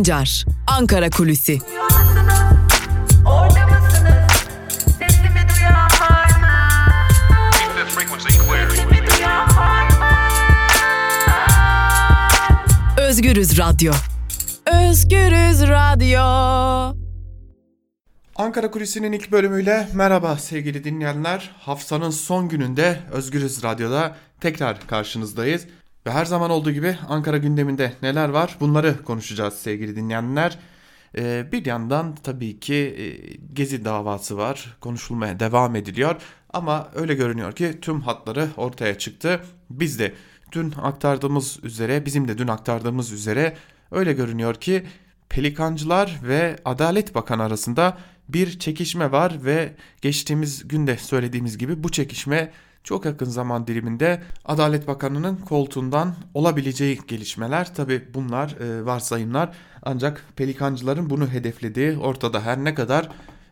Sancar, Ankara Kulüsi. Özgürüz Radyo. Özgürüz Radyo. Ankara Kulisi'nin ilk bölümüyle merhaba sevgili dinleyenler. Haftanın son gününde Özgürüz Radyo'da tekrar karşınızdayız. Ve her zaman olduğu gibi Ankara gündeminde neler var bunları konuşacağız sevgili dinleyenler. Ee, bir yandan tabii ki e, Gezi davası var konuşulmaya devam ediliyor. Ama öyle görünüyor ki tüm hatları ortaya çıktı. Biz de dün aktardığımız üzere bizim de dün aktardığımız üzere öyle görünüyor ki Pelikancılar ve Adalet Bakanı arasında bir çekişme var ve geçtiğimiz günde söylediğimiz gibi bu çekişme çok yakın zaman diliminde Adalet Bakanı'nın koltuğundan olabileceği gelişmeler. Tabi bunlar e, varsayımlar ancak pelikancıların bunu hedeflediği ortada her ne kadar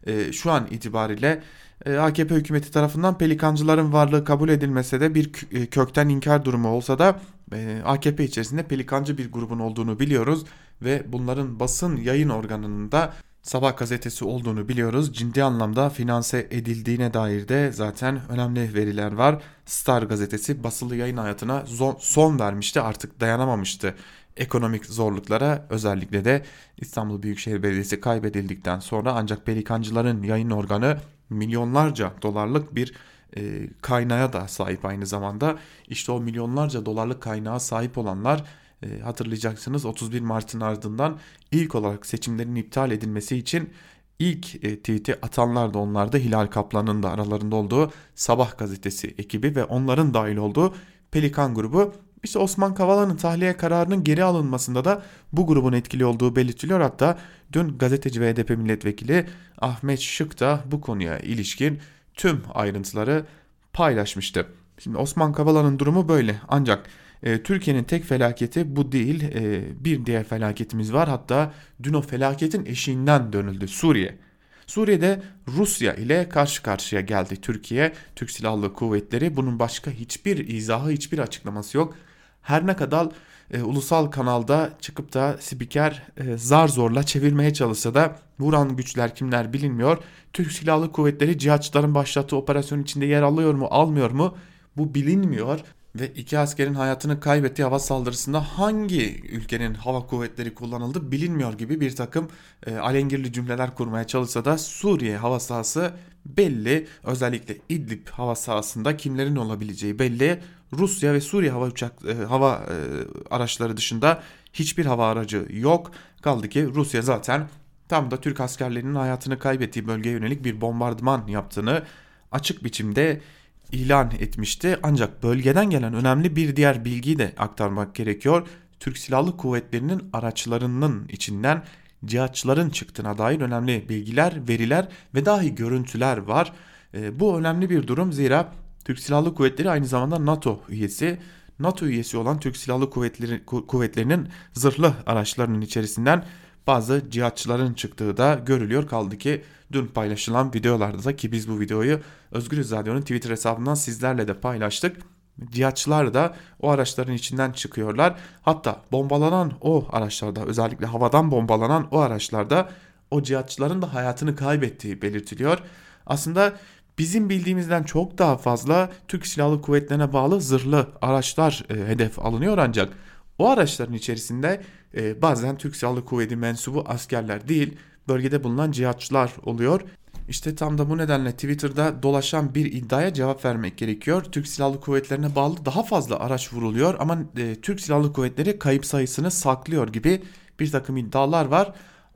e, şu an itibariyle e, AKP hükümeti tarafından pelikancıların varlığı kabul edilmese de bir e, kökten inkar durumu olsa da e, AKP içerisinde pelikancı bir grubun olduğunu biliyoruz ve bunların basın yayın organının da Sabah gazetesi olduğunu biliyoruz. Ciddi anlamda finanse edildiğine dair de zaten önemli veriler var. Star gazetesi basılı yayın hayatına son vermişti artık dayanamamıştı ekonomik zorluklara özellikle de İstanbul Büyükşehir Belediyesi kaybedildikten sonra ancak pelikancıların yayın organı milyonlarca dolarlık bir e, kaynağa da sahip aynı zamanda. İşte o milyonlarca dolarlık kaynağa sahip olanlar e, hatırlayacaksınız 31 Mart'ın ardından ilk olarak seçimlerin iptal edilmesi için ilk e, tweet'i atanlar da onlar da Hilal Kaplan'ın da aralarında olduğu Sabah gazetesi ekibi ve onların dahil olduğu Pelikan grubu işte Osman Kavala'nın tahliye kararının geri alınmasında da bu grubun etkili olduğu belirtiliyor. Hatta dün gazeteci ve HDP milletvekili Ahmet Şık da bu konuya ilişkin tüm ayrıntıları paylaşmıştı. Şimdi Osman Kavala'nın durumu böyle ancak e, Türkiye'nin tek felaketi bu değil. E, bir diğer felaketimiz var. Hatta dün o felaketin eşiğinden dönüldü Suriye. Suriye'de Rusya ile karşı karşıya geldi Türkiye. Türk Silahlı Kuvvetleri bunun başka hiçbir izahı, hiçbir açıklaması yok. Her ne kadar e, ulusal kanalda çıkıp da spiker e, zar zorla çevirmeye çalışsa da vuran güçler kimler bilinmiyor. Türk Silahlı Kuvvetleri cihatçıların başlattığı operasyon içinde yer alıyor mu almıyor mu bu bilinmiyor ve iki askerin hayatını kaybettiği hava saldırısında hangi ülkenin hava kuvvetleri kullanıldı bilinmiyor gibi bir takım e, alengirli cümleler kurmaya çalışsa da Suriye hava sahası belli. Özellikle İdlib hava sahasında kimlerin olabileceği belli. Rusya ve Suriye hava uçak e, hava e, araçları dışında hiçbir hava aracı yok. Kaldı ki Rusya zaten tam da Türk askerlerinin hayatını kaybettiği bölgeye yönelik bir bombardıman yaptığını açık biçimde ilan etmişti. Ancak bölgeden gelen önemli bir diğer bilgiyi de aktarmak gerekiyor. Türk Silahlı Kuvvetleri'nin araçlarının içinden cihatçıların çıktığına dair önemli bilgiler, veriler ve dahi görüntüler var. E, bu önemli bir durum zira Türk Silahlı Kuvvetleri aynı zamanda NATO üyesi. NATO üyesi olan Türk Silahlı Kuvvetleri, Kuvvetleri'nin zırhlı araçlarının içerisinden bazı cihatçıların çıktığı da görülüyor. Kaldı ki dün paylaşılan videolarda da ki biz bu videoyu Özgür Radyo'nun Twitter hesabından sizlerle de paylaştık. Cihatçılar da o araçların içinden çıkıyorlar. Hatta bombalanan o araçlarda özellikle havadan bombalanan o araçlarda o cihatçıların da hayatını kaybettiği belirtiliyor. Aslında bizim bildiğimizden çok daha fazla Türk Silahlı Kuvvetlerine bağlı zırhlı araçlar e, hedef alınıyor ancak o araçların içerisinde e, bazen Türk Silahlı Kuvveti mensubu askerler değil bölgede bulunan cihatçılar oluyor. İşte tam da bu nedenle Twitter'da dolaşan bir iddiaya cevap vermek gerekiyor. Türk Silahlı Kuvvetlerine bağlı daha fazla araç vuruluyor ama e, Türk Silahlı Kuvvetleri kayıp sayısını saklıyor gibi bir takım iddialar var.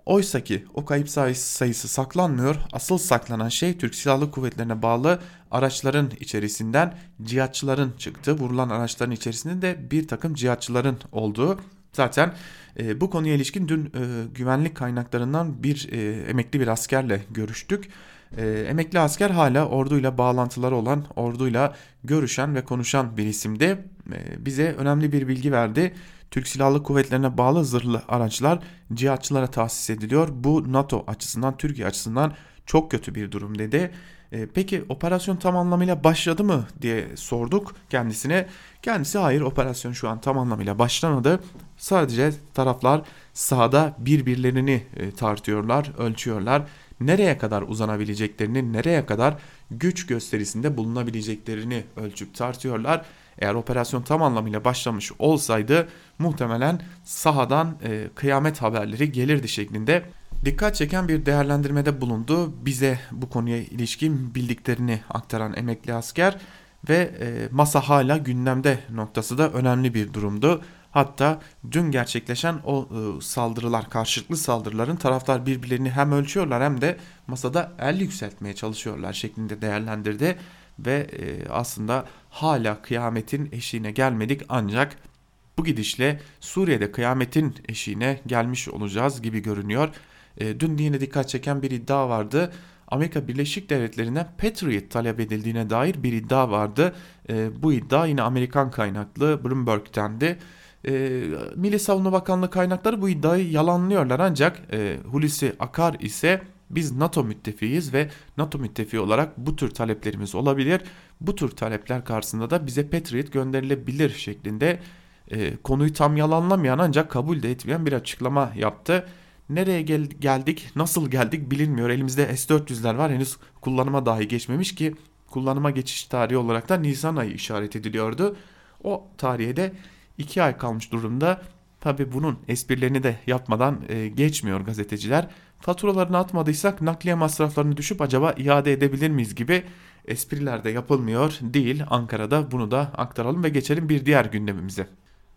Oysa ki o kayıp sayısı, saklanmıyor. Asıl saklanan şey Türk Silahlı Kuvvetlerine bağlı araçların içerisinden cihatçıların çıktığı, vurulan araçların içerisinde de bir takım cihatçıların olduğu. Zaten e, bu konuya ilişkin dün e, güvenlik kaynaklarından bir e, emekli bir askerle görüştük. E, emekli asker hala orduyla bağlantıları olan, orduyla görüşen ve konuşan bir isimdi. E, bize önemli bir bilgi verdi. Türk Silahlı Kuvvetlerine bağlı zırhlı araçlar cihatçılara tahsis ediliyor. Bu NATO açısından, Türkiye açısından çok kötü bir durum dedi. E, peki operasyon tam anlamıyla başladı mı diye sorduk kendisine. Kendisi hayır operasyon şu an tam anlamıyla başlamadı. Sadece taraflar sahada birbirlerini e, tartıyorlar, ölçüyorlar. Nereye kadar uzanabileceklerini, nereye kadar güç gösterisinde bulunabileceklerini ölçüp tartıyorlar. Eğer operasyon tam anlamıyla başlamış olsaydı muhtemelen sahadan e, kıyamet haberleri gelirdi şeklinde dikkat çeken bir değerlendirmede bulundu. Bize bu konuya ilişkin bildiklerini aktaran emekli asker ve e, masa hala gündemde noktası da önemli bir durumdu. Hatta dün gerçekleşen o e, saldırılar, karşılıklı saldırıların taraftar birbirlerini hem ölçüyorlar hem de masada el yükseltmeye çalışıyorlar şeklinde değerlendirdi ve e, aslında hala kıyametin eşiğine gelmedik ancak bu gidişle Suriye'de kıyametin eşiğine gelmiş olacağız gibi görünüyor. E, dün yine dikkat çeken bir iddia vardı. Amerika Birleşik Devletleri'ne Patriot talep edildiğine dair bir iddia vardı. E, bu iddia yine Amerikan kaynaklı Bloomberg'tendi. E, Milli Savunma Bakanlığı kaynakları bu iddiayı yalanlıyorlar ancak e, Hulusi Akar ise biz NATO müttefiyiz ve NATO müttefiği olarak bu tür taleplerimiz olabilir. Bu tür talepler karşısında da bize Patriot gönderilebilir şeklinde e, konuyu tam yalanlamayan ancak kabul de etmeyen bir açıklama yaptı. Nereye gel geldik, nasıl geldik bilinmiyor. Elimizde S-400'ler var henüz kullanıma dahi geçmemiş ki kullanıma geçiş tarihi olarak da Nisan ayı işaret ediliyordu. O tarihe de 2 ay kalmış durumda. Tabi bunun esprilerini de yapmadan e, geçmiyor gazeteciler. Faturalarını atmadıysak nakliye masraflarını düşüp acaba iade edebilir miyiz gibi espriler de yapılmıyor değil. Ankara'da bunu da aktaralım ve geçelim bir diğer gündemimize.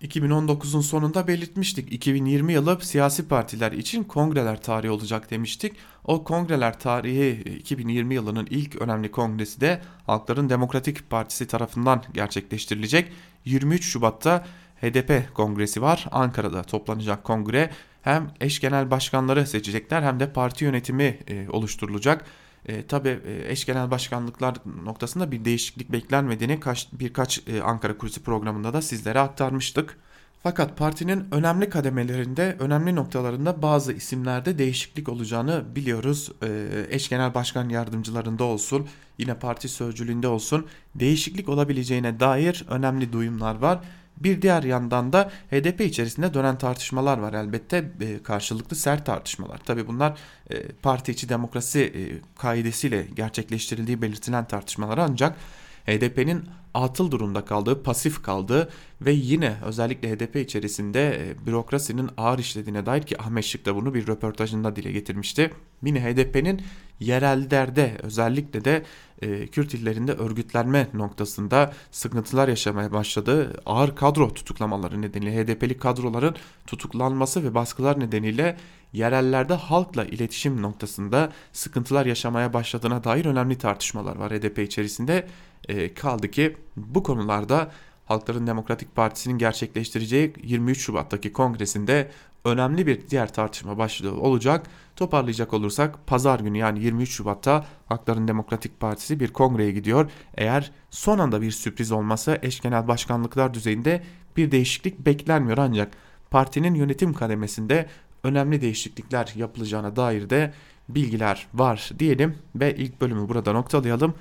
2019'un sonunda belirtmiştik. 2020 yılı siyasi partiler için kongreler tarihi olacak demiştik. O kongreler tarihi 2020 yılının ilk önemli kongresi de Halkların Demokratik Partisi tarafından gerçekleştirilecek. 23 Şubat'ta HDP kongresi var. Ankara'da toplanacak kongre hem eş genel başkanları seçecekler hem de parti yönetimi e, oluşturulacak. E, Tabi e, eş genel başkanlıklar noktasında bir değişiklik beklenmediğini kaç, birkaç e, Ankara Kulisi programında da sizlere aktarmıştık. Fakat partinin önemli kademelerinde, önemli noktalarında bazı isimlerde değişiklik olacağını biliyoruz. E, eş genel başkan yardımcılarında olsun, yine parti sözcülüğünde olsun değişiklik olabileceğine dair önemli duyumlar var. Bir diğer yandan da HDP içerisinde dönen tartışmalar var elbette e, karşılıklı sert tartışmalar. Tabi bunlar e, parti içi demokrasi e, kaidesiyle gerçekleştirildiği belirtilen tartışmalar ancak HDP'nin atıl durumda kaldığı, pasif kaldığı ve yine özellikle HDP içerisinde e, bürokrasinin ağır işlediğine dair ki Ahmet Şık da bunu bir röportajında dile getirmişti. Yine HDP'nin yerellerde özellikle de e, Kürt illerinde örgütlenme noktasında sıkıntılar yaşamaya başladığı ağır kadro tutuklamaları nedeniyle HDP'li kadroların tutuklanması ve baskılar nedeniyle yerellerde halkla iletişim noktasında sıkıntılar yaşamaya başladığına dair önemli tartışmalar var HDP içerisinde. E, kaldı ki bu konularda Halkların Demokratik Partisi'nin gerçekleştireceği 23 Şubat'taki kongresinde önemli bir diğer tartışma başlığı olacak. Toparlayacak olursak pazar günü yani 23 Şubat'ta Halkların Demokratik Partisi bir kongreye gidiyor. Eğer son anda bir sürpriz olmasa eş genel başkanlıklar düzeyinde bir değişiklik beklenmiyor ancak partinin yönetim kademesinde önemli değişiklikler yapılacağına dair de bilgiler var diyelim ve ilk bölümü burada noktalayalım.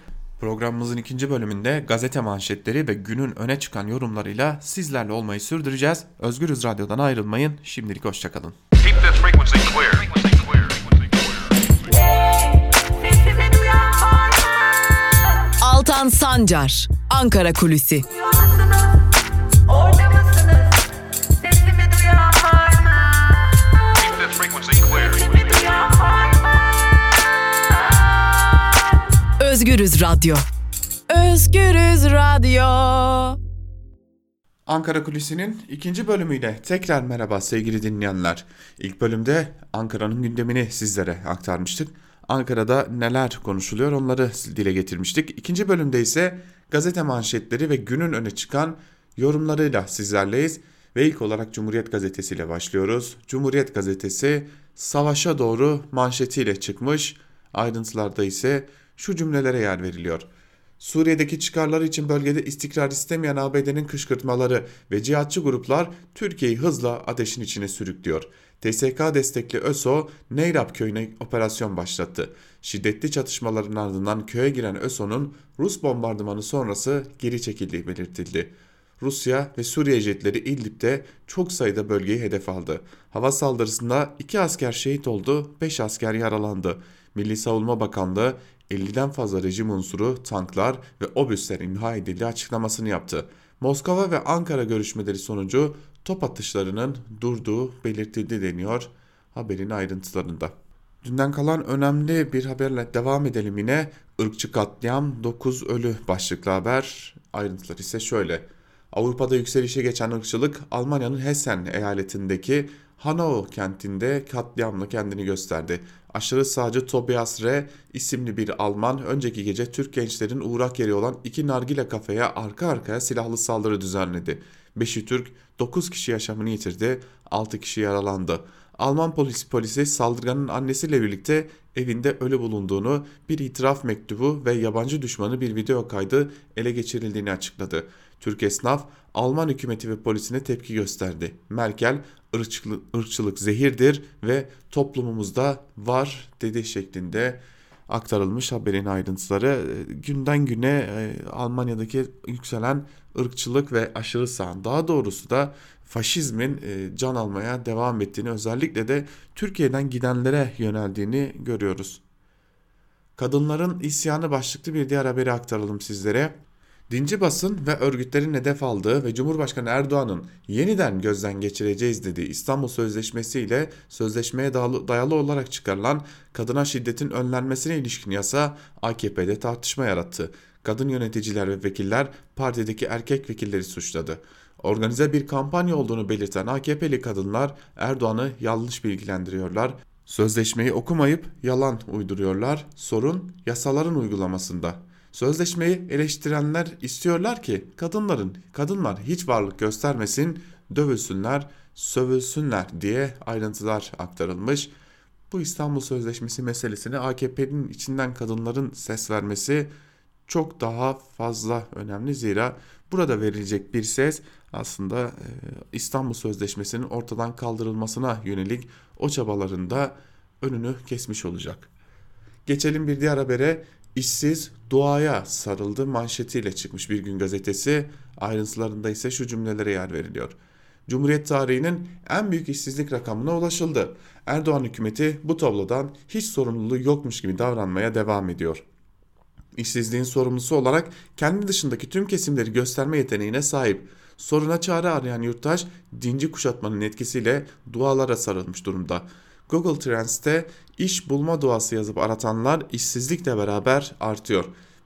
Programımızın ikinci bölümünde gazete manşetleri ve günün öne çıkan yorumlarıyla sizlerle olmayı sürdüreceğiz. Özgürüz Radyo'dan ayrılmayın. Şimdilik hoşçakalın. Altan Sancar, Ankara Kulüsi. Özgürüz Radyo. Özgürüz Radyo. Ankara Kulisi'nin ikinci bölümüyle tekrar merhaba sevgili dinleyenler. İlk bölümde Ankara'nın gündemini sizlere aktarmıştık. Ankara'da neler konuşuluyor onları dile getirmiştik. İkinci bölümde ise gazete manşetleri ve günün öne çıkan yorumlarıyla sizlerleyiz. Ve ilk olarak Cumhuriyet Gazetesi ile başlıyoruz. Cumhuriyet Gazetesi savaşa doğru manşetiyle çıkmış. Ayrıntılarda ise şu cümlelere yer veriliyor. Suriye'deki çıkarları için bölgede istikrar istemeyen ABD'nin kışkırtmaları ve cihatçı gruplar Türkiye'yi hızla ateşin içine sürüklüyor. TSK destekli ÖSO Neyrap köyüne operasyon başlattı. Şiddetli çatışmaların ardından köye giren ÖSO'nun Rus bombardımanı sonrası geri çekildiği belirtildi. Rusya ve Suriye jetleri İdlib'de çok sayıda bölgeyi hedef aldı. Hava saldırısında 2 asker şehit oldu, 5 asker yaralandı. Milli Savunma Bakanlığı 50'den fazla rejim unsuru, tanklar ve obüsler imha edildiği açıklamasını yaptı. Moskova ve Ankara görüşmeleri sonucu top atışlarının durduğu belirtildi deniyor haberin ayrıntılarında. Dünden kalan önemli bir haberle devam edelim yine. Irkçı katliam 9 ölü başlıklı haber. Ayrıntılar ise şöyle. Avrupa'da yükselişe geçen ırkçılık Almanya'nın Hessen eyaletindeki Hanau kentinde katliamla kendini gösterdi. Aşırı sağcı Tobias R. isimli bir Alman önceki gece Türk gençlerin uğrak yeri olan iki nargile kafeye arka arkaya silahlı saldırı düzenledi. Beşi Türk, 9 kişi yaşamını yitirdi, 6 kişi yaralandı. Alman polis polisi saldırganın annesiyle birlikte evinde ölü bulunduğunu, bir itiraf mektubu ve yabancı düşmanı bir video kaydı ele geçirildiğini açıkladı. Türk esnaf Alman hükümeti ve polisine tepki gösterdi. Merkel ırkçılık, ırkçılık zehirdir ve toplumumuzda var dedi şeklinde aktarılmış haberin ayrıntıları. Günden güne e, Almanya'daki yükselen ırkçılık ve aşırı sağ daha doğrusu da faşizmin e, can almaya devam ettiğini özellikle de Türkiye'den gidenlere yöneldiğini görüyoruz. Kadınların isyanı başlıklı bir diğer haberi aktaralım sizlere. Dinci basın ve örgütlerin hedef aldığı ve Cumhurbaşkanı Erdoğan'ın yeniden gözden geçireceğiz dediği İstanbul Sözleşmesi ile sözleşmeye dayalı olarak çıkarılan kadına şiddetin önlenmesine ilişkin yasa AKP'de tartışma yarattı. Kadın yöneticiler ve vekiller partideki erkek vekilleri suçladı. Organize bir kampanya olduğunu belirten AKP'li kadınlar Erdoğan'ı yanlış bilgilendiriyorlar. Sözleşmeyi okumayıp yalan uyduruyorlar. Sorun yasaların uygulamasında. Sözleşmeyi eleştirenler istiyorlar ki kadınların kadınlar hiç varlık göstermesin, dövülsünler, sövülsünler diye ayrıntılar aktarılmış. Bu İstanbul Sözleşmesi meselesini AKP'nin içinden kadınların ses vermesi çok daha fazla önemli zira burada verilecek bir ses aslında İstanbul Sözleşmesi'nin ortadan kaldırılmasına yönelik o çabalarında önünü kesmiş olacak. Geçelim bir diğer habere işsiz duaya sarıldı manşetiyle çıkmış bir gün gazetesi. Ayrıntılarında ise şu cümlelere yer veriliyor. Cumhuriyet tarihinin en büyük işsizlik rakamına ulaşıldı. Erdoğan hükümeti bu tablodan hiç sorumluluğu yokmuş gibi davranmaya devam ediyor. İşsizliğin sorumlusu olarak kendi dışındaki tüm kesimleri gösterme yeteneğine sahip. Soruna çare arayan yurttaş dinci kuşatmanın etkisiyle dualara sarılmış durumda. Google Trends'te iş bulma duası yazıp aratanlar işsizlikle beraber artıyor.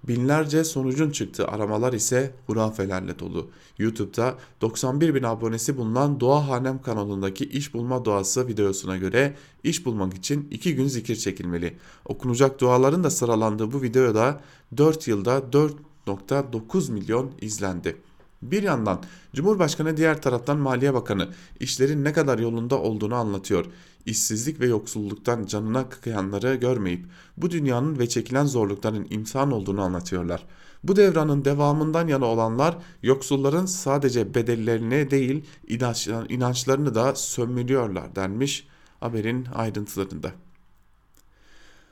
Binlerce sonucun çıktığı aramalar ise hurafelerle dolu. YouTube'da 91 bin abonesi bulunan Doğa Hanem kanalındaki iş bulma duası videosuna göre iş bulmak için 2 gün zikir çekilmeli. Okunacak duaların da sıralandığı bu videoda 4 yılda 4.9 milyon izlendi. Bir yandan Cumhurbaşkanı diğer taraftan Maliye Bakanı işlerin ne kadar yolunda olduğunu anlatıyor. İşsizlik ve yoksulluktan canına kıyanları görmeyip bu dünyanın ve çekilen zorlukların imtihan olduğunu anlatıyorlar. Bu devranın devamından yana olanlar yoksulların sadece bedellerini değil inançlarını da sömürüyorlar denmiş haberin ayrıntılarında.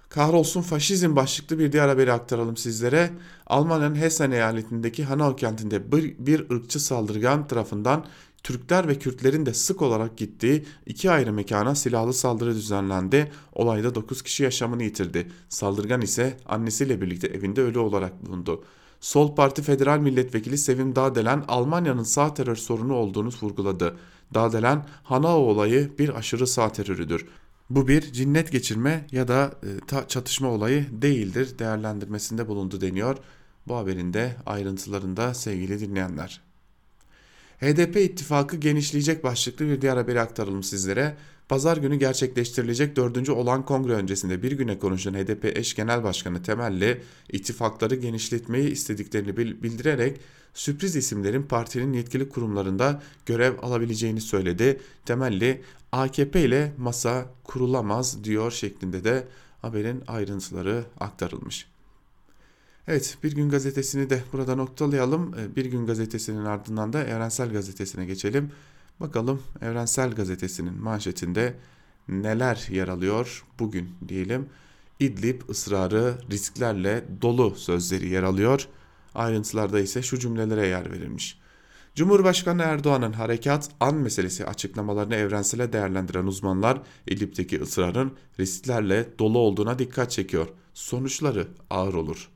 Kahrolsun faşizm başlıklı bir diğer haberi aktaralım sizlere. Almanya'nın Hessen eyaletindeki Hanau kentinde bir, bir ırkçı saldırgan tarafından Türkler ve Kürtlerin de sık olarak gittiği iki ayrı mekana silahlı saldırı düzenlendi. Olayda 9 kişi yaşamını yitirdi. Saldırgan ise annesiyle birlikte evinde ölü olarak bulundu. Sol Parti Federal Milletvekili Sevim Dağdelen Almanya'nın sağ terör sorunu olduğunu vurguladı. Dağdelen Hanau olayı bir aşırı sağ terörüdür. Bu bir cinnet geçirme ya da e, çatışma olayı değildir değerlendirmesinde bulundu deniyor. Bu haberin de ayrıntılarında sevgili dinleyenler. HDP ittifakı genişleyecek başlıklı bir diğer haberi aktaralım sizlere. Pazar günü gerçekleştirilecek 4. olan kongre öncesinde bir güne konuşan HDP eş genel başkanı Temelli ittifakları genişletmeyi istediklerini bildirerek sürpriz isimlerin partinin yetkili kurumlarında görev alabileceğini söyledi. Temelli AKP ile masa kurulamaz diyor şeklinde de haberin ayrıntıları aktarılmış. Evet Bir Gün Gazetesi'ni de burada noktalayalım. Ee, bir Gün Gazetesi'nin ardından da Evrensel Gazetesi'ne geçelim. Bakalım Evrensel Gazetesi'nin manşetinde neler yer alıyor bugün diyelim. İdlib ısrarı risklerle dolu sözleri yer alıyor. Ayrıntılarda ise şu cümlelere yer verilmiş. Cumhurbaşkanı Erdoğan'ın harekat an meselesi açıklamalarını evrensele değerlendiren uzmanlar İdlib'deki ısrarın risklerle dolu olduğuna dikkat çekiyor. Sonuçları ağır olur.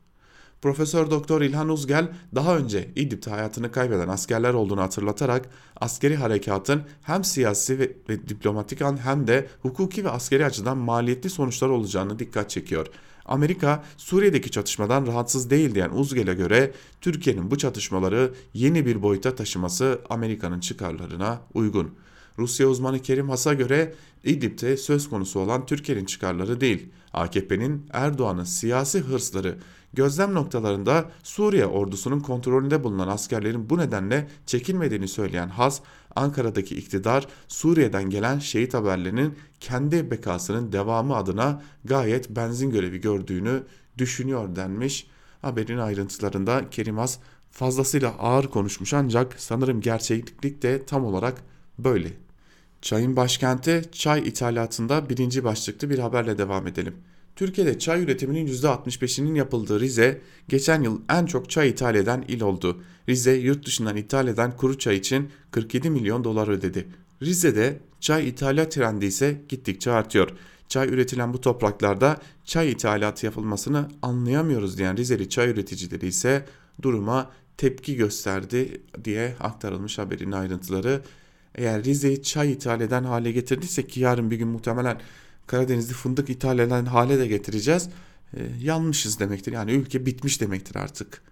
Profesör Doktor İlhan Uzgel daha önce İdlib'de hayatını kaybeden askerler olduğunu hatırlatarak askeri harekatın hem siyasi ve, ve diplomatik an hem de hukuki ve askeri açıdan maliyetli sonuçlar olacağını dikkat çekiyor. Amerika Suriye'deki çatışmadan rahatsız değil diyen Uzgel'e göre Türkiye'nin bu çatışmaları yeni bir boyuta taşıması Amerika'nın çıkarlarına uygun. Rusya uzmanı Kerim Has'a göre İdlib'de söz konusu olan Türkiye'nin çıkarları değil, AKP'nin Erdoğan'ın siyasi hırsları gözlem noktalarında Suriye ordusunun kontrolünde bulunan askerlerin bu nedenle çekilmediğini söyleyen Has, Ankara'daki iktidar Suriye'den gelen şehit haberlerinin kendi bekasının devamı adına gayet benzin görevi gördüğünü düşünüyor denmiş. Haberin ayrıntılarında Kerim Has fazlasıyla ağır konuşmuş ancak sanırım gerçeklik de tam olarak böyle. Çayın başkenti çay ithalatında birinci başlıklı bir haberle devam edelim. Türkiye'de çay üretiminin %65'inin yapıldığı Rize, geçen yıl en çok çay ithal eden il oldu. Rize, yurt dışından ithal eden kuru çay için 47 milyon dolar ödedi. Rize'de çay ithalat trendi ise gittikçe artıyor. Çay üretilen bu topraklarda çay ithalatı yapılmasını anlayamıyoruz diyen Rizeli çay üreticileri ise duruma tepki gösterdi diye aktarılmış haberin ayrıntıları. Eğer Rize'yi çay ithal eden hale getirdiyse ki yarın bir gün muhtemelen Karadenizli fındık ithal eden hale de getireceğiz. E, yanmışız demektir. Yani ülke bitmiş demektir artık.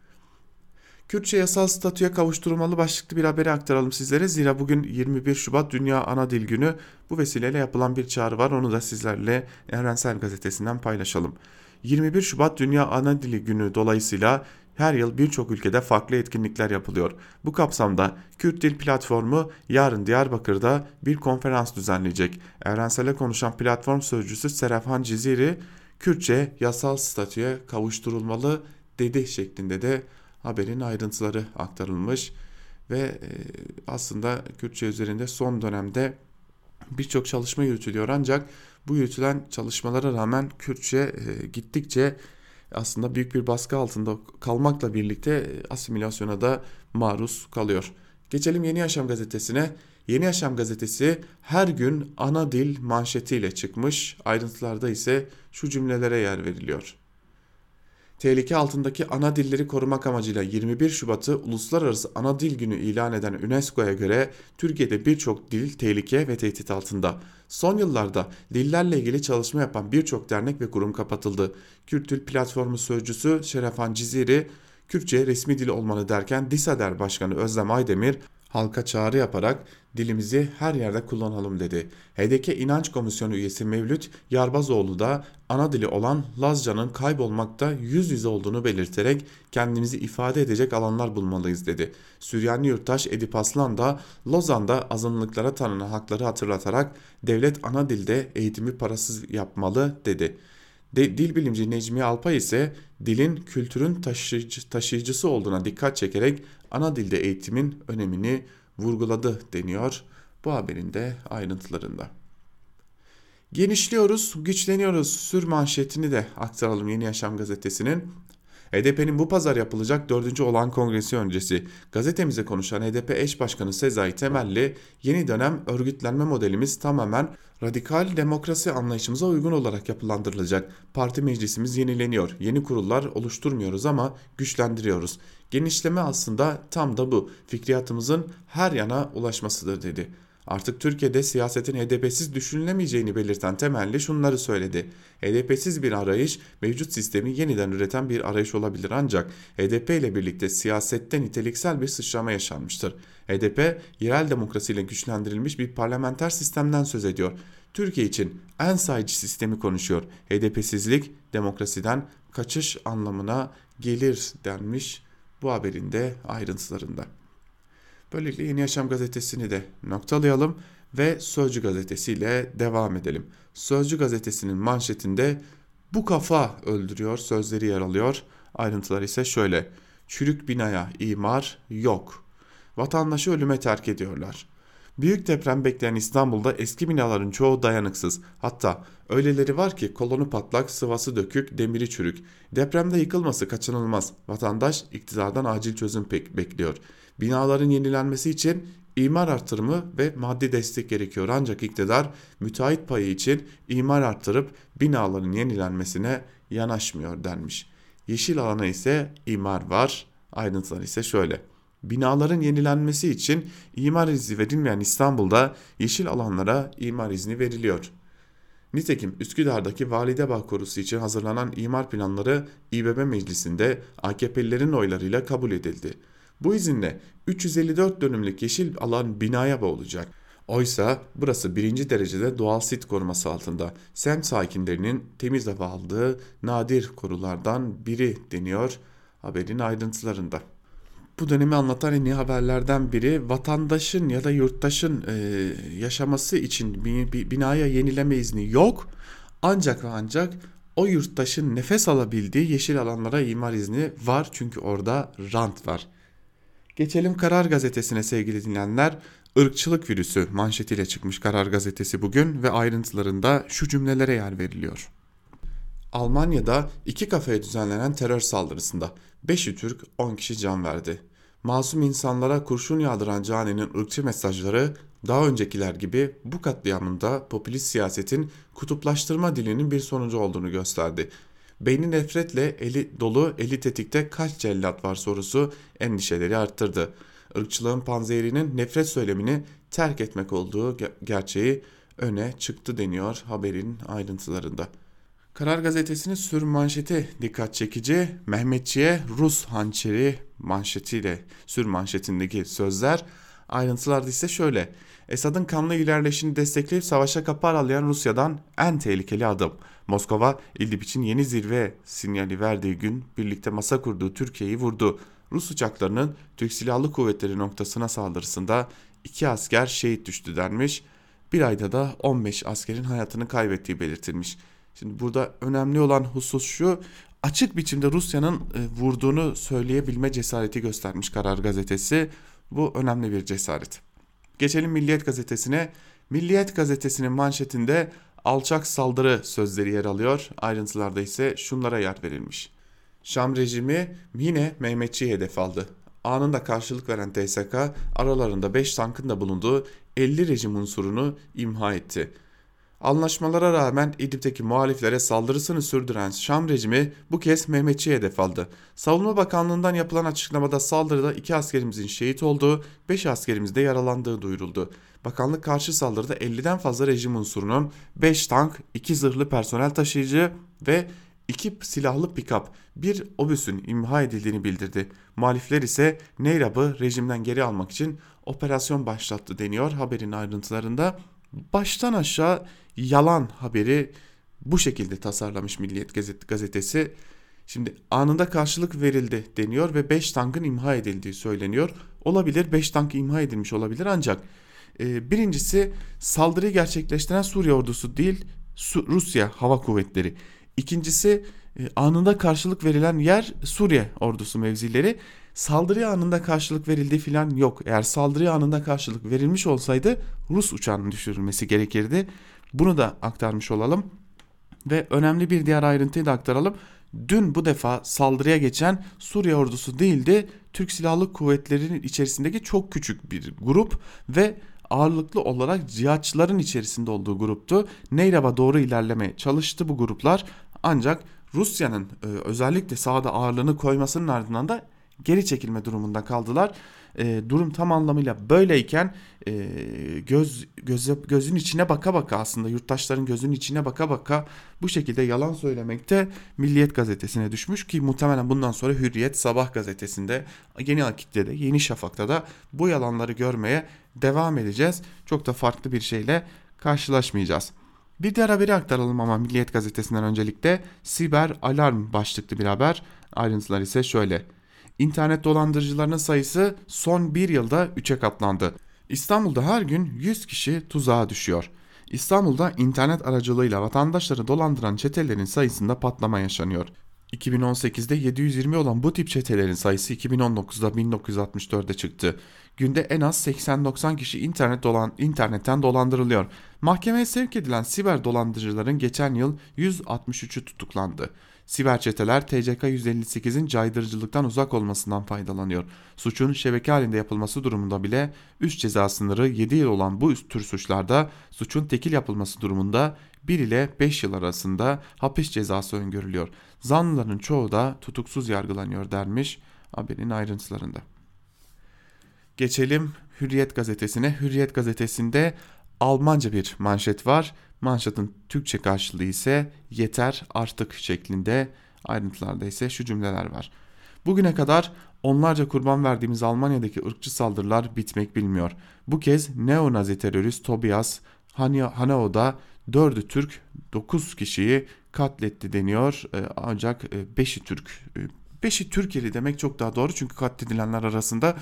Kürtçe yasal statüye kavuşturulmalı başlıklı bir haberi aktaralım sizlere. Zira bugün 21 Şubat Dünya Ana Dil Günü. Bu vesileyle yapılan bir çağrı var. Onu da sizlerle Evrensel Gazetesi'nden paylaşalım. 21 Şubat Dünya Ana Dili Günü dolayısıyla her yıl birçok ülkede farklı etkinlikler yapılıyor. Bu kapsamda Kürt Dil Platformu yarın Diyarbakır'da bir konferans düzenleyecek. Evrensele konuşan platform sözcüsü Serafhan Ciziri, Kürtçe yasal statüye kavuşturulmalı dedi şeklinde de haberin ayrıntıları aktarılmış ve e, aslında Kürtçe üzerinde son dönemde birçok çalışma yürütülüyor ancak bu yürütülen çalışmalara rağmen Kürtçe e, gittikçe aslında büyük bir baskı altında kalmakla birlikte asimilasyona da maruz kalıyor. Geçelim Yeni Yaşam gazetesine. Yeni Yaşam gazetesi her gün ana dil manşetiyle çıkmış. Ayrıntılarda ise şu cümlelere yer veriliyor. Tehlike altındaki ana dilleri korumak amacıyla 21 Şubat'ı Uluslararası Ana Dil Günü ilan eden UNESCO'ya göre Türkiye'de birçok dil tehlike ve tehdit altında. Son yıllarda dillerle ilgili çalışma yapan birçok dernek ve kurum kapatıldı. Kürtül Platformu Sözcüsü Şerefan Ciziri, Kürtçe resmi dil olmalı derken DİSADER Başkanı Özlem Aydemir, halka çağrı yaparak dilimizi her yerde kullanalım dedi. HDK İnanç Komisyonu üyesi Mevlüt Yarbazoğlu da ana dili olan Lazca'nın kaybolmakta yüz yüze olduğunu belirterek kendimizi ifade edecek alanlar bulmalıyız dedi. Süryani yurttaş Edip Aslan da Lozan'da azınlıklara tanınan hakları hatırlatarak devlet ana dilde eğitimi parasız yapmalı dedi. De, dil bilimci Necmiye Alpay ise dilin kültürün taşıyıcı, taşıyıcısı olduğuna dikkat çekerek ana dilde eğitimin önemini vurguladı deniyor bu haberin de ayrıntılarında. Genişliyoruz, güçleniyoruz sür manşetini de aktaralım Yeni Yaşam gazetesinin. HDP'nin bu pazar yapılacak 4. olan kongresi öncesi gazetemize konuşan HDP eş başkanı Sezai Temelli yeni dönem örgütlenme modelimiz tamamen radikal demokrasi anlayışımıza uygun olarak yapılandırılacak. Parti meclisimiz yenileniyor. Yeni kurullar oluşturmuyoruz ama güçlendiriyoruz. Genişleme aslında tam da bu. Fikriyatımızın her yana ulaşmasıdır dedi. Artık Türkiye'de siyasetin HDP'siz düşünülemeyeceğini belirten temelli şunları söyledi. HDP'siz bir arayış mevcut sistemi yeniden üreten bir arayış olabilir ancak HDP ile birlikte siyasette niteliksel bir sıçrama yaşanmıştır. HDP yerel demokrasiyle güçlendirilmiş bir parlamenter sistemden söz ediyor. Türkiye için en sayıcı sistemi konuşuyor. HDP'sizlik demokrasiden kaçış anlamına gelir denmiş bu haberin de ayrıntılarında. Böylelikle Yeni Yaşam gazetesini de noktalayalım ve Sözcü gazetesiyle devam edelim. Sözcü gazetesinin manşetinde bu kafa öldürüyor sözleri yer alıyor. Ayrıntılar ise şöyle. Çürük binaya imar yok. Vatandaşı ölüme terk ediyorlar. Büyük deprem bekleyen İstanbul'da eski binaların çoğu dayanıksız. Hatta öyleleri var ki kolonu patlak, sıvası dökük, demiri çürük. Depremde yıkılması kaçınılmaz. Vatandaş iktidardan acil çözüm pek bekliyor. Binaların yenilenmesi için imar artırımı ve maddi destek gerekiyor. Ancak iktidar müteahhit payı için imar artırıp binaların yenilenmesine yanaşmıyor denmiş. Yeşil alana ise imar var. Ayrıntılar ise şöyle. Binaların yenilenmesi için imar izni verilmeyen İstanbul'da yeşil alanlara imar izni veriliyor. Nitekim Üsküdar'daki Validebağ Korusu için hazırlanan imar planları İBB Meclisi'nde AKP'lilerin oylarıyla kabul edildi. Bu izinle 354 dönümlük yeşil alan binaya boğulacak. Oysa burası birinci derecede doğal sit koruması altında. Semt sakinlerinin temiz hava aldığı nadir korulardan biri deniyor haberin ayrıntılarında. Bu dönemi anlatan en iyi haberlerden biri vatandaşın ya da yurttaşın e, yaşaması için binaya yenileme izni yok. Ancak ve ancak o yurttaşın nefes alabildiği yeşil alanlara imar izni var çünkü orada rant var. Geçelim Karar Gazetesi'ne sevgili dinleyenler. Irkçılık virüsü manşetiyle çıkmış Karar Gazetesi bugün ve ayrıntılarında şu cümlelere yer veriliyor. Almanya'da iki kafeye düzenlenen terör saldırısında 5'i Türk 10 kişi can verdi. Masum insanlara kurşun yağdıran caninin ırkçı mesajları daha öncekiler gibi bu katliamında popülist siyasetin kutuplaştırma dilinin bir sonucu olduğunu gösterdi. Beyni nefretle eli dolu eli tetikte kaç cellat var sorusu endişeleri arttırdı. Irkçılığın panzehirinin nefret söylemini terk etmek olduğu gerçeği öne çıktı deniyor haberin ayrıntılarında. Karar gazetesinin sür manşeti dikkat çekici. Mehmetçiye Rus hançeri manşetiyle sür manşetindeki sözler. Ayrıntılarda ise şöyle. Esad'ın kanlı ilerleyişini destekleyip savaşa kapı aralayan Rusya'dan en tehlikeli adım. Moskova İdlib için yeni zirve sinyali verdiği gün birlikte masa kurduğu Türkiye'yi vurdu. Rus uçaklarının Türk Silahlı Kuvvetleri noktasına saldırısında iki asker şehit düştü denmiş. Bir ayda da 15 askerin hayatını kaybettiği belirtilmiş. Şimdi burada önemli olan husus şu açık biçimde Rusya'nın e, vurduğunu söyleyebilme cesareti göstermiş Karar Gazetesi. Bu önemli bir cesaret. Geçelim Milliyet Gazetesi'ne. Milliyet Gazetesi'nin manşetinde alçak saldırı sözleri yer alıyor. Ayrıntılarda ise şunlara yer verilmiş. Şam rejimi yine Mehmetçi'yi hedef aldı. Anında karşılık veren TSK aralarında 5 tankın da bulunduğu 50 rejim unsurunu imha etti. Anlaşmalara rağmen İdlib'deki muhaliflere saldırısını sürdüren Şam rejimi bu kez Mehmetçi'ye hedef aldı. Savunma Bakanlığı'ndan yapılan açıklamada saldırıda 2 askerimizin şehit olduğu, 5 askerimiz de yaralandığı duyuruldu. Bakanlık karşı saldırıda 50'den fazla rejim unsurunun 5 tank, 2 zırhlı personel taşıyıcı ve 2 silahlı pikap, bir obüsün imha edildiğini bildirdi. Muhalifler ise Neyrab'ı rejimden geri almak için operasyon başlattı deniyor haberin ayrıntılarında baştan aşağı yalan haberi bu şekilde tasarlamış Milliyet gazetesi. Şimdi anında karşılık verildi deniyor ve 5 tankın imha edildiği söyleniyor. Olabilir 5 tank imha edilmiş olabilir ancak e, birincisi saldırıyı gerçekleştiren Suriye ordusu değil Rusya hava kuvvetleri. İkincisi e, anında karşılık verilen yer Suriye ordusu mevzileri. Saldırı anında karşılık verildiği filan yok. Eğer saldırı anında karşılık verilmiş olsaydı Rus uçağının düşürülmesi gerekirdi. Bunu da aktarmış olalım. Ve önemli bir diğer ayrıntıyı da aktaralım. Dün bu defa saldırıya geçen Suriye ordusu değildi. Türk Silahlı Kuvvetleri'nin içerisindeki çok küçük bir grup ve ağırlıklı olarak cihatçıların içerisinde olduğu gruptu. Neyrab'a doğru ilerlemeye çalıştı bu gruplar. Ancak Rusya'nın e, özellikle sahada ağırlığını koymasının ardından da geri çekilme durumunda kaldılar. E, durum tam anlamıyla böyleyken e, göz, göz gözün içine baka baka aslında yurttaşların gözünün içine baka baka bu şekilde yalan söylemekte Milliyet gazetesine düşmüş ki muhtemelen bundan sonra Hürriyet Sabah gazetesinde Yeni Akit'te de Yeni Şafak'ta da bu yalanları görmeye devam edeceğiz. Çok da farklı bir şeyle karşılaşmayacağız. Bir diğer haberi aktaralım ama Milliyet gazetesinden öncelikle siber alarm başlıklı bir haber. Ayrıntılar ise şöyle. İnternet dolandırıcılarının sayısı son bir yılda 3'e katlandı. İstanbul'da her gün 100 kişi tuzağa düşüyor. İstanbul'da internet aracılığıyla vatandaşları dolandıran çetelerin sayısında patlama yaşanıyor. 2018'de 720 olan bu tip çetelerin sayısı 2019'da 1964'e çıktı. Günde en az 80-90 kişi internet dolan, internetten dolandırılıyor. Mahkemeye sevk edilen siber dolandırıcıların geçen yıl 163'ü tutuklandı. Siber çeteler TCK 158'in caydırıcılıktan uzak olmasından faydalanıyor. Suçun şebeke halinde yapılması durumunda bile üst ceza sınırı 7 yıl olan bu üst tür suçlarda suçun tekil yapılması durumunda 1 ile 5 yıl arasında hapis cezası öngörülüyor. Zanlıların çoğu da tutuksuz yargılanıyor dermiş haberin ayrıntılarında. Geçelim Hürriyet gazetesine. Hürriyet gazetesinde Almanca bir manşet var. Manşetin Türkçe karşılığı ise yeter artık şeklinde ayrıntılarda ise şu cümleler var. Bugüne kadar onlarca kurban verdiğimiz Almanya'daki ırkçı saldırılar bitmek bilmiyor. Bu kez neo-nazi terörist Tobias Hanao'da 4'ü Türk 9 kişiyi katletti deniyor. E, ancak 5'i e, Türk. 5'i e, Türkiye'li demek çok daha doğru çünkü katledilenler arasında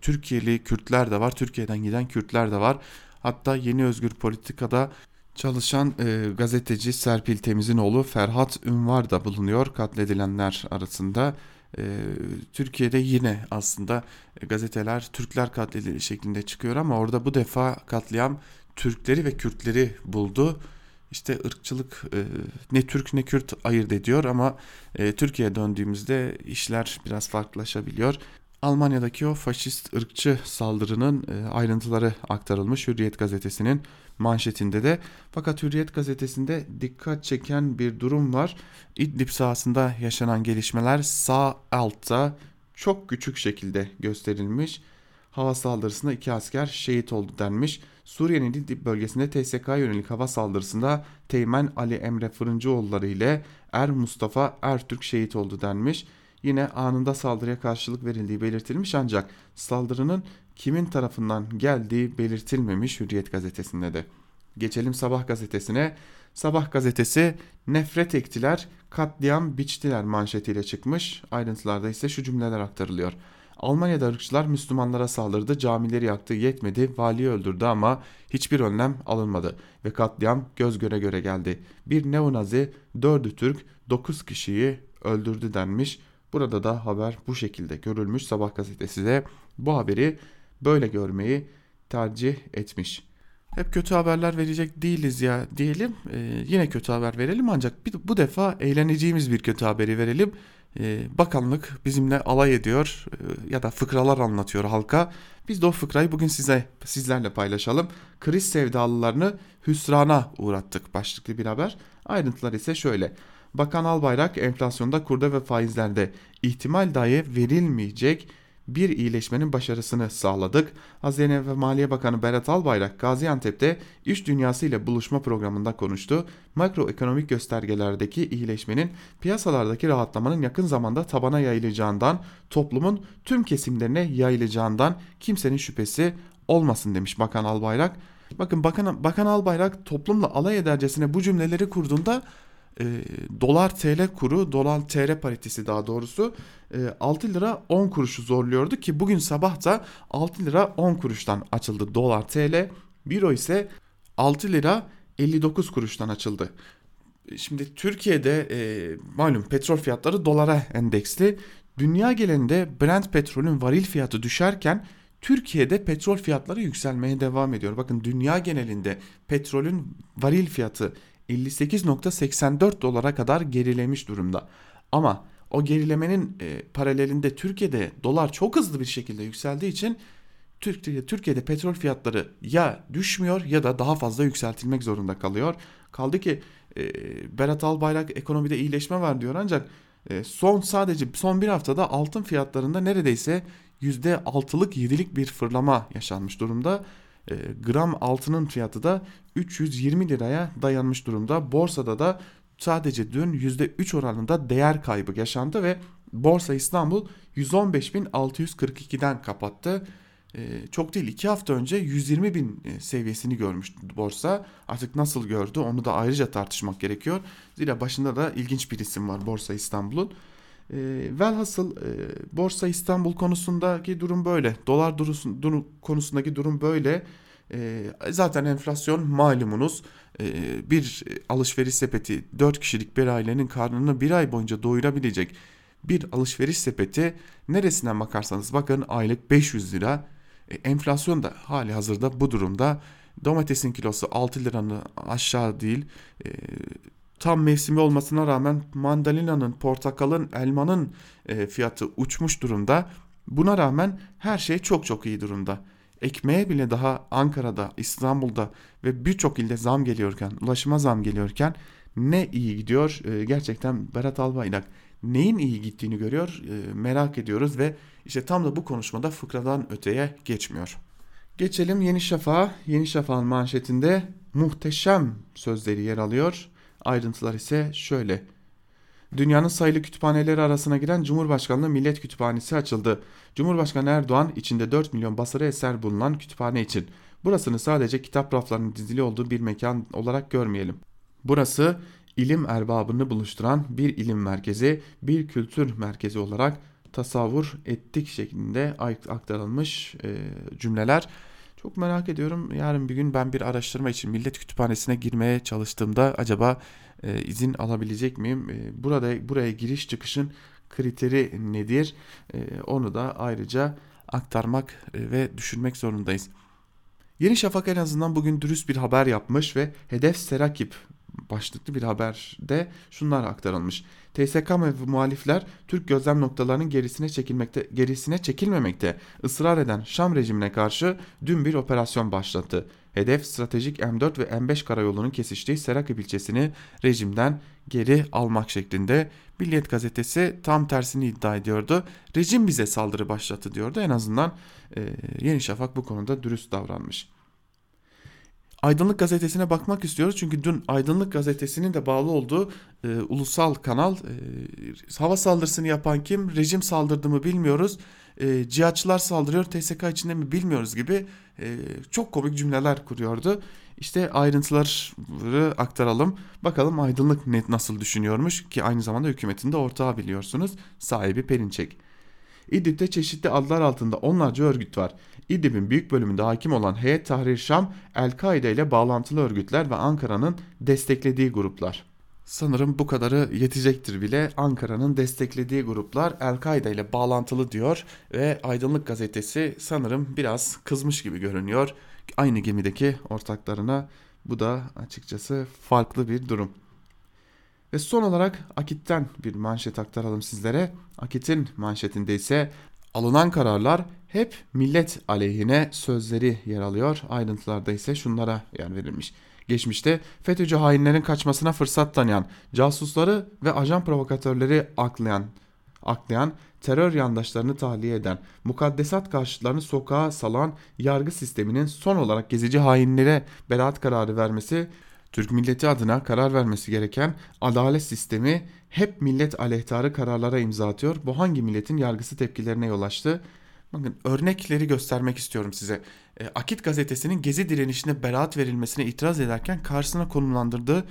Türkiye'li Kürtler de var. Türkiye'den giden Kürtler de var. Hatta Yeni Özgür Politika'da çalışan e, gazeteci Serpil Temiz'in oğlu Ferhat Ünvar da bulunuyor katledilenler arasında. E, Türkiye'de yine aslında gazeteler Türkler katledildi şeklinde çıkıyor ama orada bu defa katliam Türkleri ve Kürtleri buldu. İşte ırkçılık e, ne Türk ne Kürt ayırt ediyor ama e, Türkiye'ye döndüğümüzde işler biraz farklılaşabiliyor. Almanya'daki o faşist ırkçı saldırının e, ayrıntıları aktarılmış Hürriyet gazetesinin manşetinde de. Fakat Hürriyet gazetesinde dikkat çeken bir durum var. İdlib sahasında yaşanan gelişmeler sağ altta çok küçük şekilde gösterilmiş. Hava saldırısında iki asker şehit oldu denmiş. Suriye'nin İdlib bölgesinde TSK yönelik hava saldırısında Teğmen Ali Emre Fırıncıoğulları ile Er Mustafa Ertürk şehit oldu denmiş. Yine anında saldırıya karşılık verildiği belirtilmiş ancak saldırının kimin tarafından geldiği belirtilmemiş Hürriyet gazetesinde de. Geçelim Sabah gazetesine. Sabah gazetesi nefret ektiler, katliam biçtiler manşetiyle çıkmış. Ayrıntılarda ise şu cümleler aktarılıyor. Almanya'da ırkçılar Müslümanlara saldırdı, camileri yaktı, yetmedi, valiyi öldürdü ama hiçbir önlem alınmadı ve katliam göz göre göre geldi. Bir neonazi dördü Türk, dokuz kişiyi öldürdü denmiş. Burada da haber bu şekilde görülmüş. Sabah gazetesi de bu haberi böyle görmeyi tercih etmiş. Hep kötü haberler verecek değiliz ya diyelim. Ee, yine kötü haber verelim ancak bir, bu defa eğleneceğimiz bir kötü haberi verelim. Ee, bakanlık bizimle alay ediyor e, ya da fıkralar anlatıyor halka. Biz de o fıkrayı bugün size sizlerle paylaşalım. Kriz sevdalılarını hüsrana uğrattık başlıklı bir haber. Ayrıntılar ise şöyle. Bakan Albayrak enflasyonda kurda ve faizlerde ihtimal dahi verilmeyecek bir iyileşmenin başarısını sağladık. Hazine ve Maliye Bakanı Berat Albayrak Gaziantep'te iş dünyası ile buluşma programında konuştu. Makroekonomik göstergelerdeki iyileşmenin piyasalardaki rahatlamanın yakın zamanda tabana yayılacağından, toplumun tüm kesimlerine yayılacağından kimsenin şüphesi olmasın demiş Bakan Albayrak. Bakın Bakan, Bakan Albayrak toplumla alay edercesine bu cümleleri kurduğunda e, dolar TL kuru, dolar TL paritesi daha doğrusu e, 6 lira 10 kuruşu zorluyordu ki bugün sabah da 6 lira 10 kuruştan açıldı dolar TL. Euro ise 6 lira 59 kuruştan açıldı. Şimdi Türkiye'de e, malum petrol fiyatları dolara endeksli. Dünya genelinde Brent petrolün varil fiyatı düşerken Türkiye'de petrol fiyatları yükselmeye devam ediyor. Bakın dünya genelinde petrolün varil fiyatı 58.84 dolara kadar gerilemiş durumda. Ama o gerilemenin e, paralelinde Türkiye'de dolar çok hızlı bir şekilde yükseldiği için Türkiye, Türkiye'de petrol fiyatları ya düşmüyor ya da daha fazla yükseltilmek zorunda kalıyor. Kaldı ki e, Berat Albayrak ekonomide iyileşme var diyor ancak e, son sadece son bir haftada altın fiyatlarında neredeyse %6'lık 7'lik bir fırlama yaşanmış durumda. E, gram altının fiyatı da 320 liraya dayanmış durumda. Borsada da sadece dün %3 oranında değer kaybı yaşandı ve Borsa İstanbul 115.642'den kapattı. Ee, çok değil 2 hafta önce 120 bin e, seviyesini görmüştü borsa. Artık nasıl gördü onu da ayrıca tartışmak gerekiyor. Zira başında da ilginç bir isim var Borsa İstanbul'un. E, velhasıl e, Borsa İstanbul konusundaki durum böyle. Dolar konusundaki durum böyle. E, zaten enflasyon malumunuz e, bir alışveriş sepeti 4 kişilik bir ailenin karnını bir ay boyunca doyurabilecek bir alışveriş sepeti neresinden bakarsanız bakın aylık 500 lira. Enflasyon da hali hazırda bu durumda domatesin kilosu 6 liranın aşağı değil. Tam mevsimi olmasına rağmen mandalinanın, portakalın, elmanın e, fiyatı uçmuş durumda. Buna rağmen her şey çok çok iyi durumda. Ekmeğe bile daha Ankara'da, İstanbul'da ve birçok ilde zam geliyorken, ulaşıma zam geliyorken ne iyi gidiyor? E, gerçekten Berat Albayrak neyin iyi gittiğini görüyor, e, merak ediyoruz ve işte tam da bu konuşmada fıkradan öteye geçmiyor. Geçelim Yeni Şafak'a. Yeni Şafak'ın manşetinde muhteşem sözleri yer alıyor. Ayrıntılar ise şöyle. Dünyanın sayılı kütüphaneleri arasına giren Cumhurbaşkanlığı Millet Kütüphanesi açıldı. Cumhurbaşkanı Erdoğan içinde 4 milyon basarı eser bulunan kütüphane için. Burasını sadece kitap raflarının dizili olduğu bir mekan olarak görmeyelim. Burası ilim erbabını buluşturan bir ilim merkezi, bir kültür merkezi olarak tasavvur ettik şeklinde aktarılmış cümleler. Çok merak ediyorum. Yarın bir gün ben bir araştırma için Millet Kütüphanesi'ne girmeye çalıştığımda acaba e, izin alabilecek miyim? E, burada buraya giriş çıkışın kriteri nedir? E, onu da ayrıca aktarmak e, ve düşünmek zorundayız. Yeni Şafak en azından bugün dürüst bir haber yapmış ve hedef Serakip başlıklı bir haberde şunlar aktarılmış. TSK ve muhalifler Türk gözlem noktalarının gerisine çekilmekte gerisine çekilmemekte ısrar eden Şam rejimine karşı dün bir operasyon başlattı. Hedef stratejik M4 ve M5 karayolunun kesiştiği Serakip ilçesini rejimden geri almak şeklinde. Milliyet gazetesi tam tersini iddia ediyordu. Rejim bize saldırı başlattı diyordu. En azından e, Yeni Şafak bu konuda dürüst davranmış. Aydınlık Gazetesi'ne bakmak istiyoruz. Çünkü dün Aydınlık Gazetesi'nin de bağlı olduğu e, ulusal kanal e, hava saldırısını yapan kim? Rejim saldırdı mı bilmiyoruz. E, cihatçılar saldırıyor TSK içinde mi bilmiyoruz gibi e, çok komik cümleler kuruyordu. İşte ayrıntıları aktaralım. Bakalım Aydınlık net nasıl düşünüyormuş ki aynı zamanda hükümetin de ortağı biliyorsunuz. Sahibi Perinçek. İdlib'de çeşitli adlar altında onlarca örgüt var. İdlib'in büyük bölümünde hakim olan Heyet Tahrir Şam, El-Kaide ile bağlantılı örgütler ve Ankara'nın desteklediği gruplar. Sanırım bu kadarı yetecektir bile. Ankara'nın desteklediği gruplar El-Kaide ile bağlantılı diyor ve Aydınlık Gazetesi sanırım biraz kızmış gibi görünüyor. Aynı gemideki ortaklarına bu da açıkçası farklı bir durum. Ve son olarak Akit'ten bir manşet aktaralım sizlere. Akit'in manşetinde ise alınan kararlar hep millet aleyhine sözleri yer alıyor. Ayrıntılarda ise şunlara yer verilmiş. Geçmişte FETÖ'cü hainlerin kaçmasına fırsat tanıyan, casusları ve ajan provokatörleri aklayan, aklayan, terör yandaşlarını tahliye eden, mukaddesat karşıtlarını sokağa salan yargı sisteminin son olarak gezici hainlere beraat kararı vermesi Türk milleti adına karar vermesi gereken adalet sistemi hep millet aleyhtarı kararlara imza atıyor. Bu hangi milletin yargısı tepkilerine yol açtı? Bakın örnekleri göstermek istiyorum size. E, Akit gazetesinin gezi direnişine beraat verilmesine itiraz ederken karşısına konumlandırdığı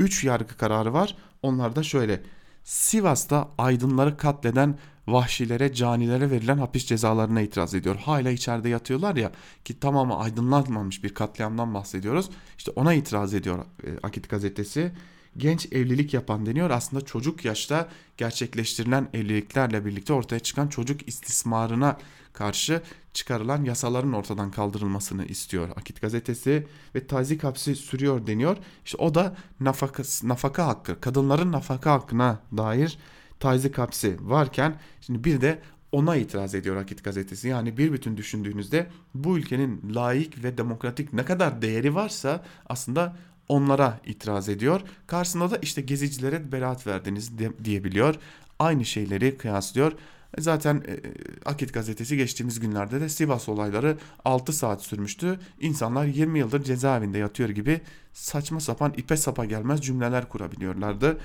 3 yargı kararı var. Onlar da şöyle. Sivas'ta aydınları katleden vahşilere, canilere verilen hapis cezalarına itiraz ediyor. Hala içeride yatıyorlar ya ki tamamı aydınlanmamış bir katliamdan bahsediyoruz. İşte ona itiraz ediyor e, Akit gazetesi. Genç evlilik yapan deniyor. Aslında çocuk yaşta gerçekleştirilen evliliklerle birlikte ortaya çıkan çocuk istismarına karşı çıkarılan yasaların ortadan kaldırılmasını istiyor Akit gazetesi ve tazik hapsi sürüyor deniyor. İşte o da nafaka, nafaka hakkı, kadınların nafaka hakkına dair tazik hapsi varken şimdi bir de ona itiraz ediyor Akit gazetesi. Yani bir bütün düşündüğünüzde bu ülkenin layık ve demokratik ne kadar değeri varsa aslında onlara itiraz ediyor. Karşısında da işte gezicilere beraat verdiniz diyebiliyor. Aynı şeyleri kıyaslıyor. E, zaten e, Akit gazetesi geçtiğimiz günlerde de Sivas olayları 6 saat sürmüştü. İnsanlar 20 yıldır cezaevinde yatıyor gibi saçma sapan ipe sapa gelmez cümleler kurabiliyorlardı.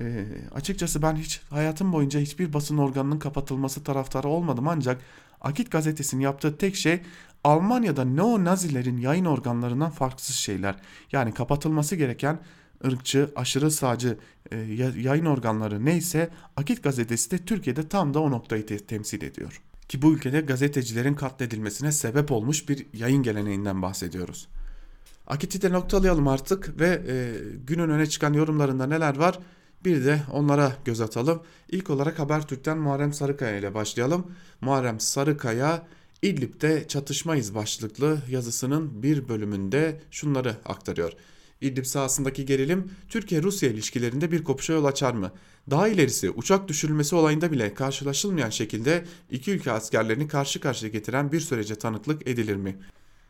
E, açıkçası ben hiç hayatım boyunca hiçbir basın organının kapatılması taraftarı olmadım ancak Akit gazetesinin yaptığı tek şey Almanya'da neo-nazilerin yayın organlarından farksız şeyler. Yani kapatılması gereken ırkçı, aşırı sağcı e, yayın organları neyse Akit gazetesi de Türkiye'de tam da o noktayı te- temsil ediyor. ki bu ülkede gazetecilerin katledilmesine sebep olmuş bir yayın geleneğinden bahsediyoruz. Akit'i noktalayalım artık ve e, günün öne çıkan yorumlarında neler var bir de onlara göz atalım. İlk olarak Habertürk'ten Muharrem Sarıkaya ile başlayalım. Muharrem Sarıkaya İdlib'de çatışmayız başlıklı yazısının bir bölümünde şunları aktarıyor. İdlib sahasındaki gerilim Türkiye-Rusya ilişkilerinde bir kopuşa yol açar mı? Daha ilerisi uçak düşürülmesi olayında bile karşılaşılmayan şekilde iki ülke askerlerini karşı karşıya getiren bir sürece tanıklık edilir mi?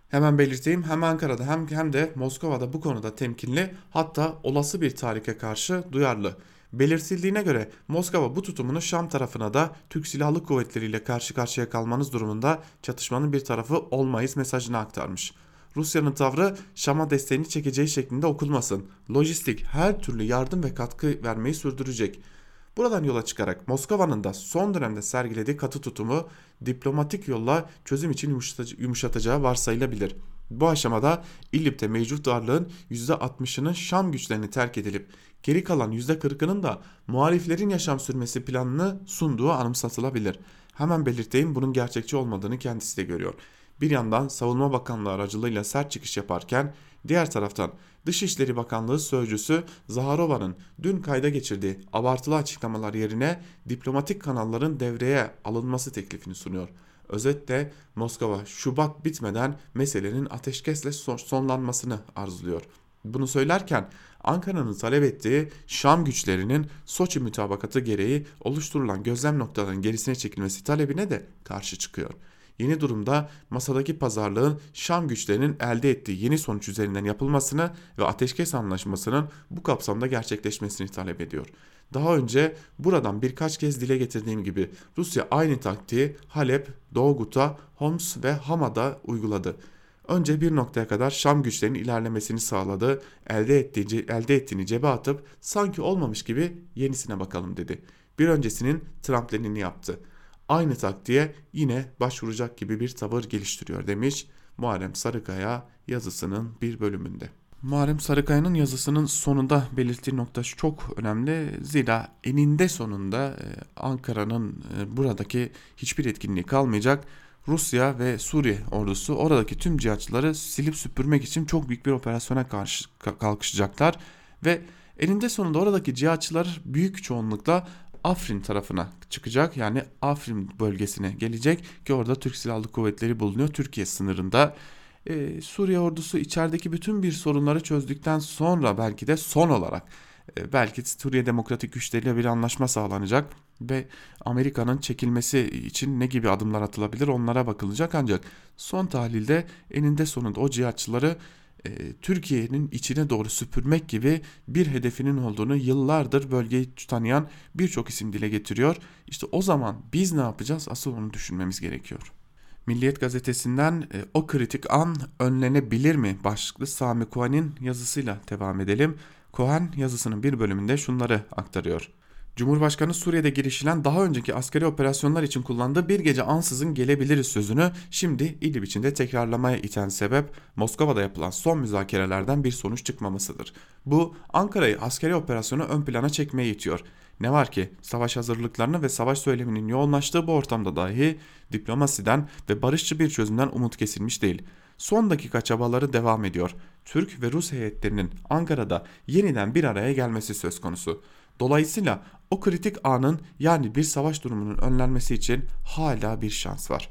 Hemen belirteyim hem Ankara'da hem, hem de Moskova'da bu konuda temkinli hatta olası bir tahrike karşı duyarlı. Belirtildiğine göre Moskova bu tutumunu Şam tarafına da Türk Silahlı Kuvvetleri ile karşı karşıya kalmanız durumunda çatışmanın bir tarafı olmayız mesajını aktarmış. Rusya'nın tavrı Şam'a desteğini çekeceği şeklinde okulmasın. Lojistik her türlü yardım ve katkı vermeyi sürdürecek. Buradan yola çıkarak Moskova'nın da son dönemde sergilediği katı tutumu diplomatik yolla çözüm için yumuşatacağı varsayılabilir. Bu aşamada İdlib'de mevcut varlığın %60'ının Şam güçlerini terk edilip geri kalan %40'ının da muhaliflerin yaşam sürmesi planını sunduğu anımsatılabilir. Hemen belirteyim bunun gerçekçi olmadığını kendisi de görüyor. Bir yandan Savunma Bakanlığı aracılığıyla sert çıkış yaparken diğer taraftan Dışişleri Bakanlığı sözcüsü Zaharova'nın dün kayda geçirdiği abartılı açıklamalar yerine diplomatik kanalların devreye alınması teklifini sunuyor. Özetle Moskova Şubat bitmeden meselenin ateşkesle sonlanmasını arzuluyor. Bunu söylerken Ankara'nın talep ettiği Şam güçlerinin Soçi mütabakatı gereği oluşturulan gözlem noktalarının gerisine çekilmesi talebine de karşı çıkıyor. Yeni durumda masadaki pazarlığın Şam güçlerinin elde ettiği yeni sonuç üzerinden yapılmasını ve ateşkes anlaşmasının bu kapsamda gerçekleşmesini talep ediyor. Daha önce buradan birkaç kez dile getirdiğim gibi Rusya aynı taktiği Halep, Doğu Guta, Homs ve Hama'da uyguladı. Önce bir noktaya kadar Şam güçlerinin ilerlemesini sağladı, elde, ettiği, elde ettiğini cebe atıp sanki olmamış gibi yenisine bakalım dedi. Bir öncesinin tramplenini yaptı aynı taktiğe yine başvuracak gibi bir tavır geliştiriyor demiş Muharrem Sarıkaya yazısının bir bölümünde. Muharrem Sarıkaya'nın yazısının sonunda belirttiği nokta çok önemli. Zira eninde sonunda e, Ankara'nın e, buradaki hiçbir etkinliği kalmayacak. Rusya ve Suriye ordusu oradaki tüm cihatçıları silip süpürmek için çok büyük bir operasyona karşı kalkışacaklar ve eninde sonunda oradaki cihatçılar büyük çoğunlukla Afrin tarafına çıkacak. Yani Afrin bölgesine gelecek ki orada Türk Silahlı Kuvvetleri bulunuyor Türkiye sınırında. Ee, Suriye ordusu içerideki bütün bir sorunları çözdükten sonra belki de son olarak e, belki Suriye Demokratik Güçleriyle bir anlaşma sağlanacak ve Amerika'nın çekilmesi için ne gibi adımlar atılabilir onlara bakılacak ancak son tahlilde eninde sonunda o cihatçıları Türkiye'nin içine doğru süpürmek gibi bir hedefinin olduğunu yıllardır bölgeyi tanıyan birçok isim dile getiriyor. İşte o zaman biz ne yapacağız? Asıl onu düşünmemiz gerekiyor. Milliyet gazetesinden e, o kritik an önlenebilir mi başlıklı Sami Kuhan'in yazısıyla devam edelim. Kuhan yazısının bir bölümünde şunları aktarıyor. Cumhurbaşkanı Suriye'de girişilen daha önceki askeri operasyonlar için kullandığı bir gece ansızın gelebiliriz sözünü şimdi İdlib içinde tekrarlamaya iten sebep Moskova'da yapılan son müzakerelerden bir sonuç çıkmamasıdır. Bu Ankara'yı askeri operasyonu ön plana çekmeye itiyor. Ne var ki savaş hazırlıklarını ve savaş söyleminin yoğunlaştığı bu ortamda dahi diplomasiden ve barışçı bir çözümden umut kesilmiş değil. Son dakika çabaları devam ediyor. Türk ve Rus heyetlerinin Ankara'da yeniden bir araya gelmesi söz konusu. Dolayısıyla o kritik anın yani bir savaş durumunun önlenmesi için hala bir şans var.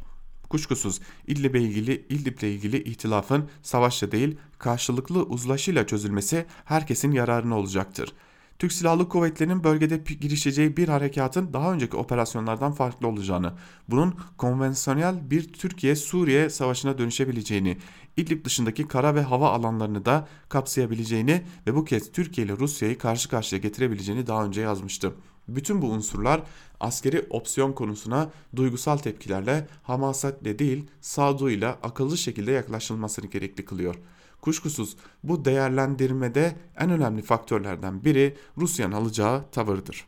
Kuşkusuz İdlib'le ilgili İdlib'le ilgili ihtilafın savaşla değil karşılıklı uzlaşıyla çözülmesi herkesin yararına olacaktır. Türk Silahlı Kuvvetleri'nin bölgede girişeceği bir harekatın daha önceki operasyonlardan farklı olacağını, bunun konvansiyonel bir Türkiye-Suriye savaşına dönüşebileceğini, İdlib dışındaki kara ve hava alanlarını da kapsayabileceğini ve bu kez Türkiye ile Rusya'yı karşı karşıya getirebileceğini daha önce yazmıştı. Bütün bu unsurlar askeri opsiyon konusuna duygusal tepkilerle, hamasetle değil sağduyuyla akıllı şekilde yaklaşılmasını gerekli kılıyor.'' Kuşkusuz bu değerlendirmede en önemli faktörlerden biri Rusya'nın alacağı tavırdır.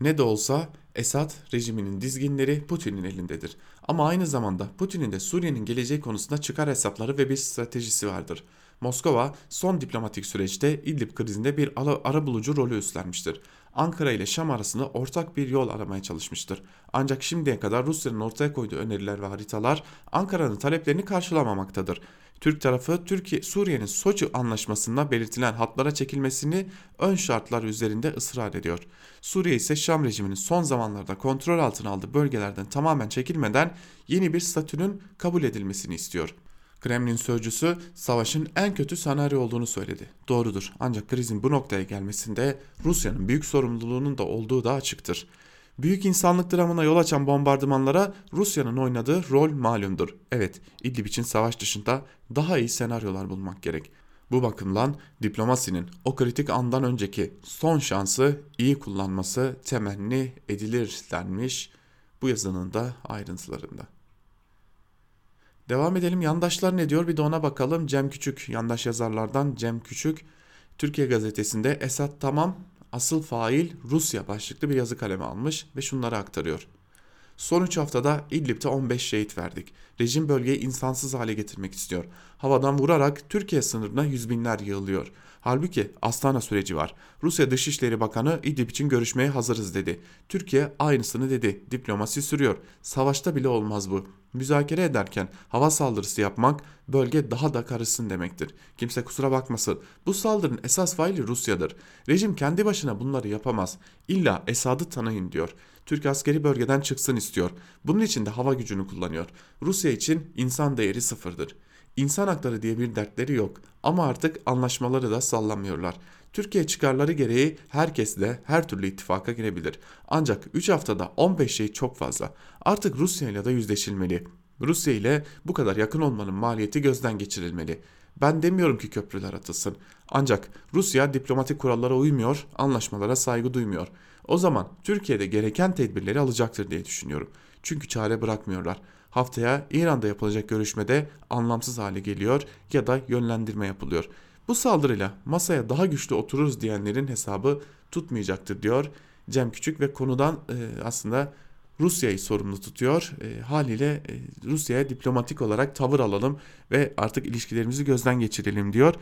Ne de olsa Esad rejiminin dizginleri Putin'in elindedir. Ama aynı zamanda Putin'in de Suriye'nin geleceği konusunda çıkar hesapları ve bir stratejisi vardır. Moskova son diplomatik süreçte İdlib krizinde bir ara bulucu rolü üstlenmiştir. Ankara ile Şam arasında ortak bir yol aramaya çalışmıştır. Ancak şimdiye kadar Rusya'nın ortaya koyduğu öneriler ve haritalar Ankara'nın taleplerini karşılamamaktadır. Türk tarafı Türkiye Suriye'nin Soçi anlaşmasında belirtilen hatlara çekilmesini ön şartlar üzerinde ısrar ediyor. Suriye ise Şam rejiminin son zamanlarda kontrol altına aldığı bölgelerden tamamen çekilmeden yeni bir statünün kabul edilmesini istiyor. Kremlin sözcüsü savaşın en kötü senaryo olduğunu söyledi. Doğrudur ancak krizin bu noktaya gelmesinde Rusya'nın büyük sorumluluğunun da olduğu da açıktır. Büyük insanlık dramına yol açan bombardımanlara Rusya'nın oynadığı rol malumdur. Evet, İdlib için savaş dışında daha iyi senaryolar bulmak gerek. Bu bakımdan diplomasinin o kritik andan önceki son şansı iyi kullanması temenni edilir denmiş bu yazının da ayrıntılarında. Devam edelim yandaşlar ne diyor bir de ona bakalım. Cem Küçük yandaş yazarlardan Cem Küçük Türkiye gazetesinde Esat tamam asıl fail Rusya başlıklı bir yazı kaleme almış ve şunları aktarıyor. Son 3 haftada İdlib'de 15 şehit verdik. Rejim bölgeyi insansız hale getirmek istiyor. Havadan vurarak Türkiye sınırına yüz binler yığılıyor. Halbuki Astana süreci var. Rusya Dışişleri Bakanı İdlib için görüşmeye hazırız dedi. Türkiye aynısını dedi. Diplomasi sürüyor. Savaşta bile olmaz bu. Müzakere ederken hava saldırısı yapmak bölge daha da karışsın demektir. Kimse kusura bakmasın. Bu saldırının esas faili Rusya'dır. Rejim kendi başına bunları yapamaz. İlla Esad'ı tanıyın diyor. Türk askeri bölgeden çıksın istiyor. Bunun için de hava gücünü kullanıyor. Rusya için insan değeri sıfırdır. İnsan hakları diye bir dertleri yok ama artık anlaşmaları da sallamıyorlar. Türkiye çıkarları gereği herkes de her türlü ittifaka girebilir. Ancak 3 haftada 15 şey çok fazla. Artık Rusya ile de yüzleşilmeli. Rusya ile bu kadar yakın olmanın maliyeti gözden geçirilmeli. Ben demiyorum ki köprüler atılsın. Ancak Rusya diplomatik kurallara uymuyor, anlaşmalara saygı duymuyor. O zaman Türkiye'de gereken tedbirleri alacaktır diye düşünüyorum. Çünkü çare bırakmıyorlar. Haftaya İran'da yapılacak görüşmede anlamsız hale geliyor ya da yönlendirme yapılıyor. Bu saldırıyla masaya daha güçlü otururuz diyenlerin hesabı tutmayacaktır diyor Cem Küçük ve konudan e, aslında Rusya'yı sorumlu tutuyor. E, haliyle e, Rusya'ya diplomatik olarak tavır alalım ve artık ilişkilerimizi gözden geçirelim diyor.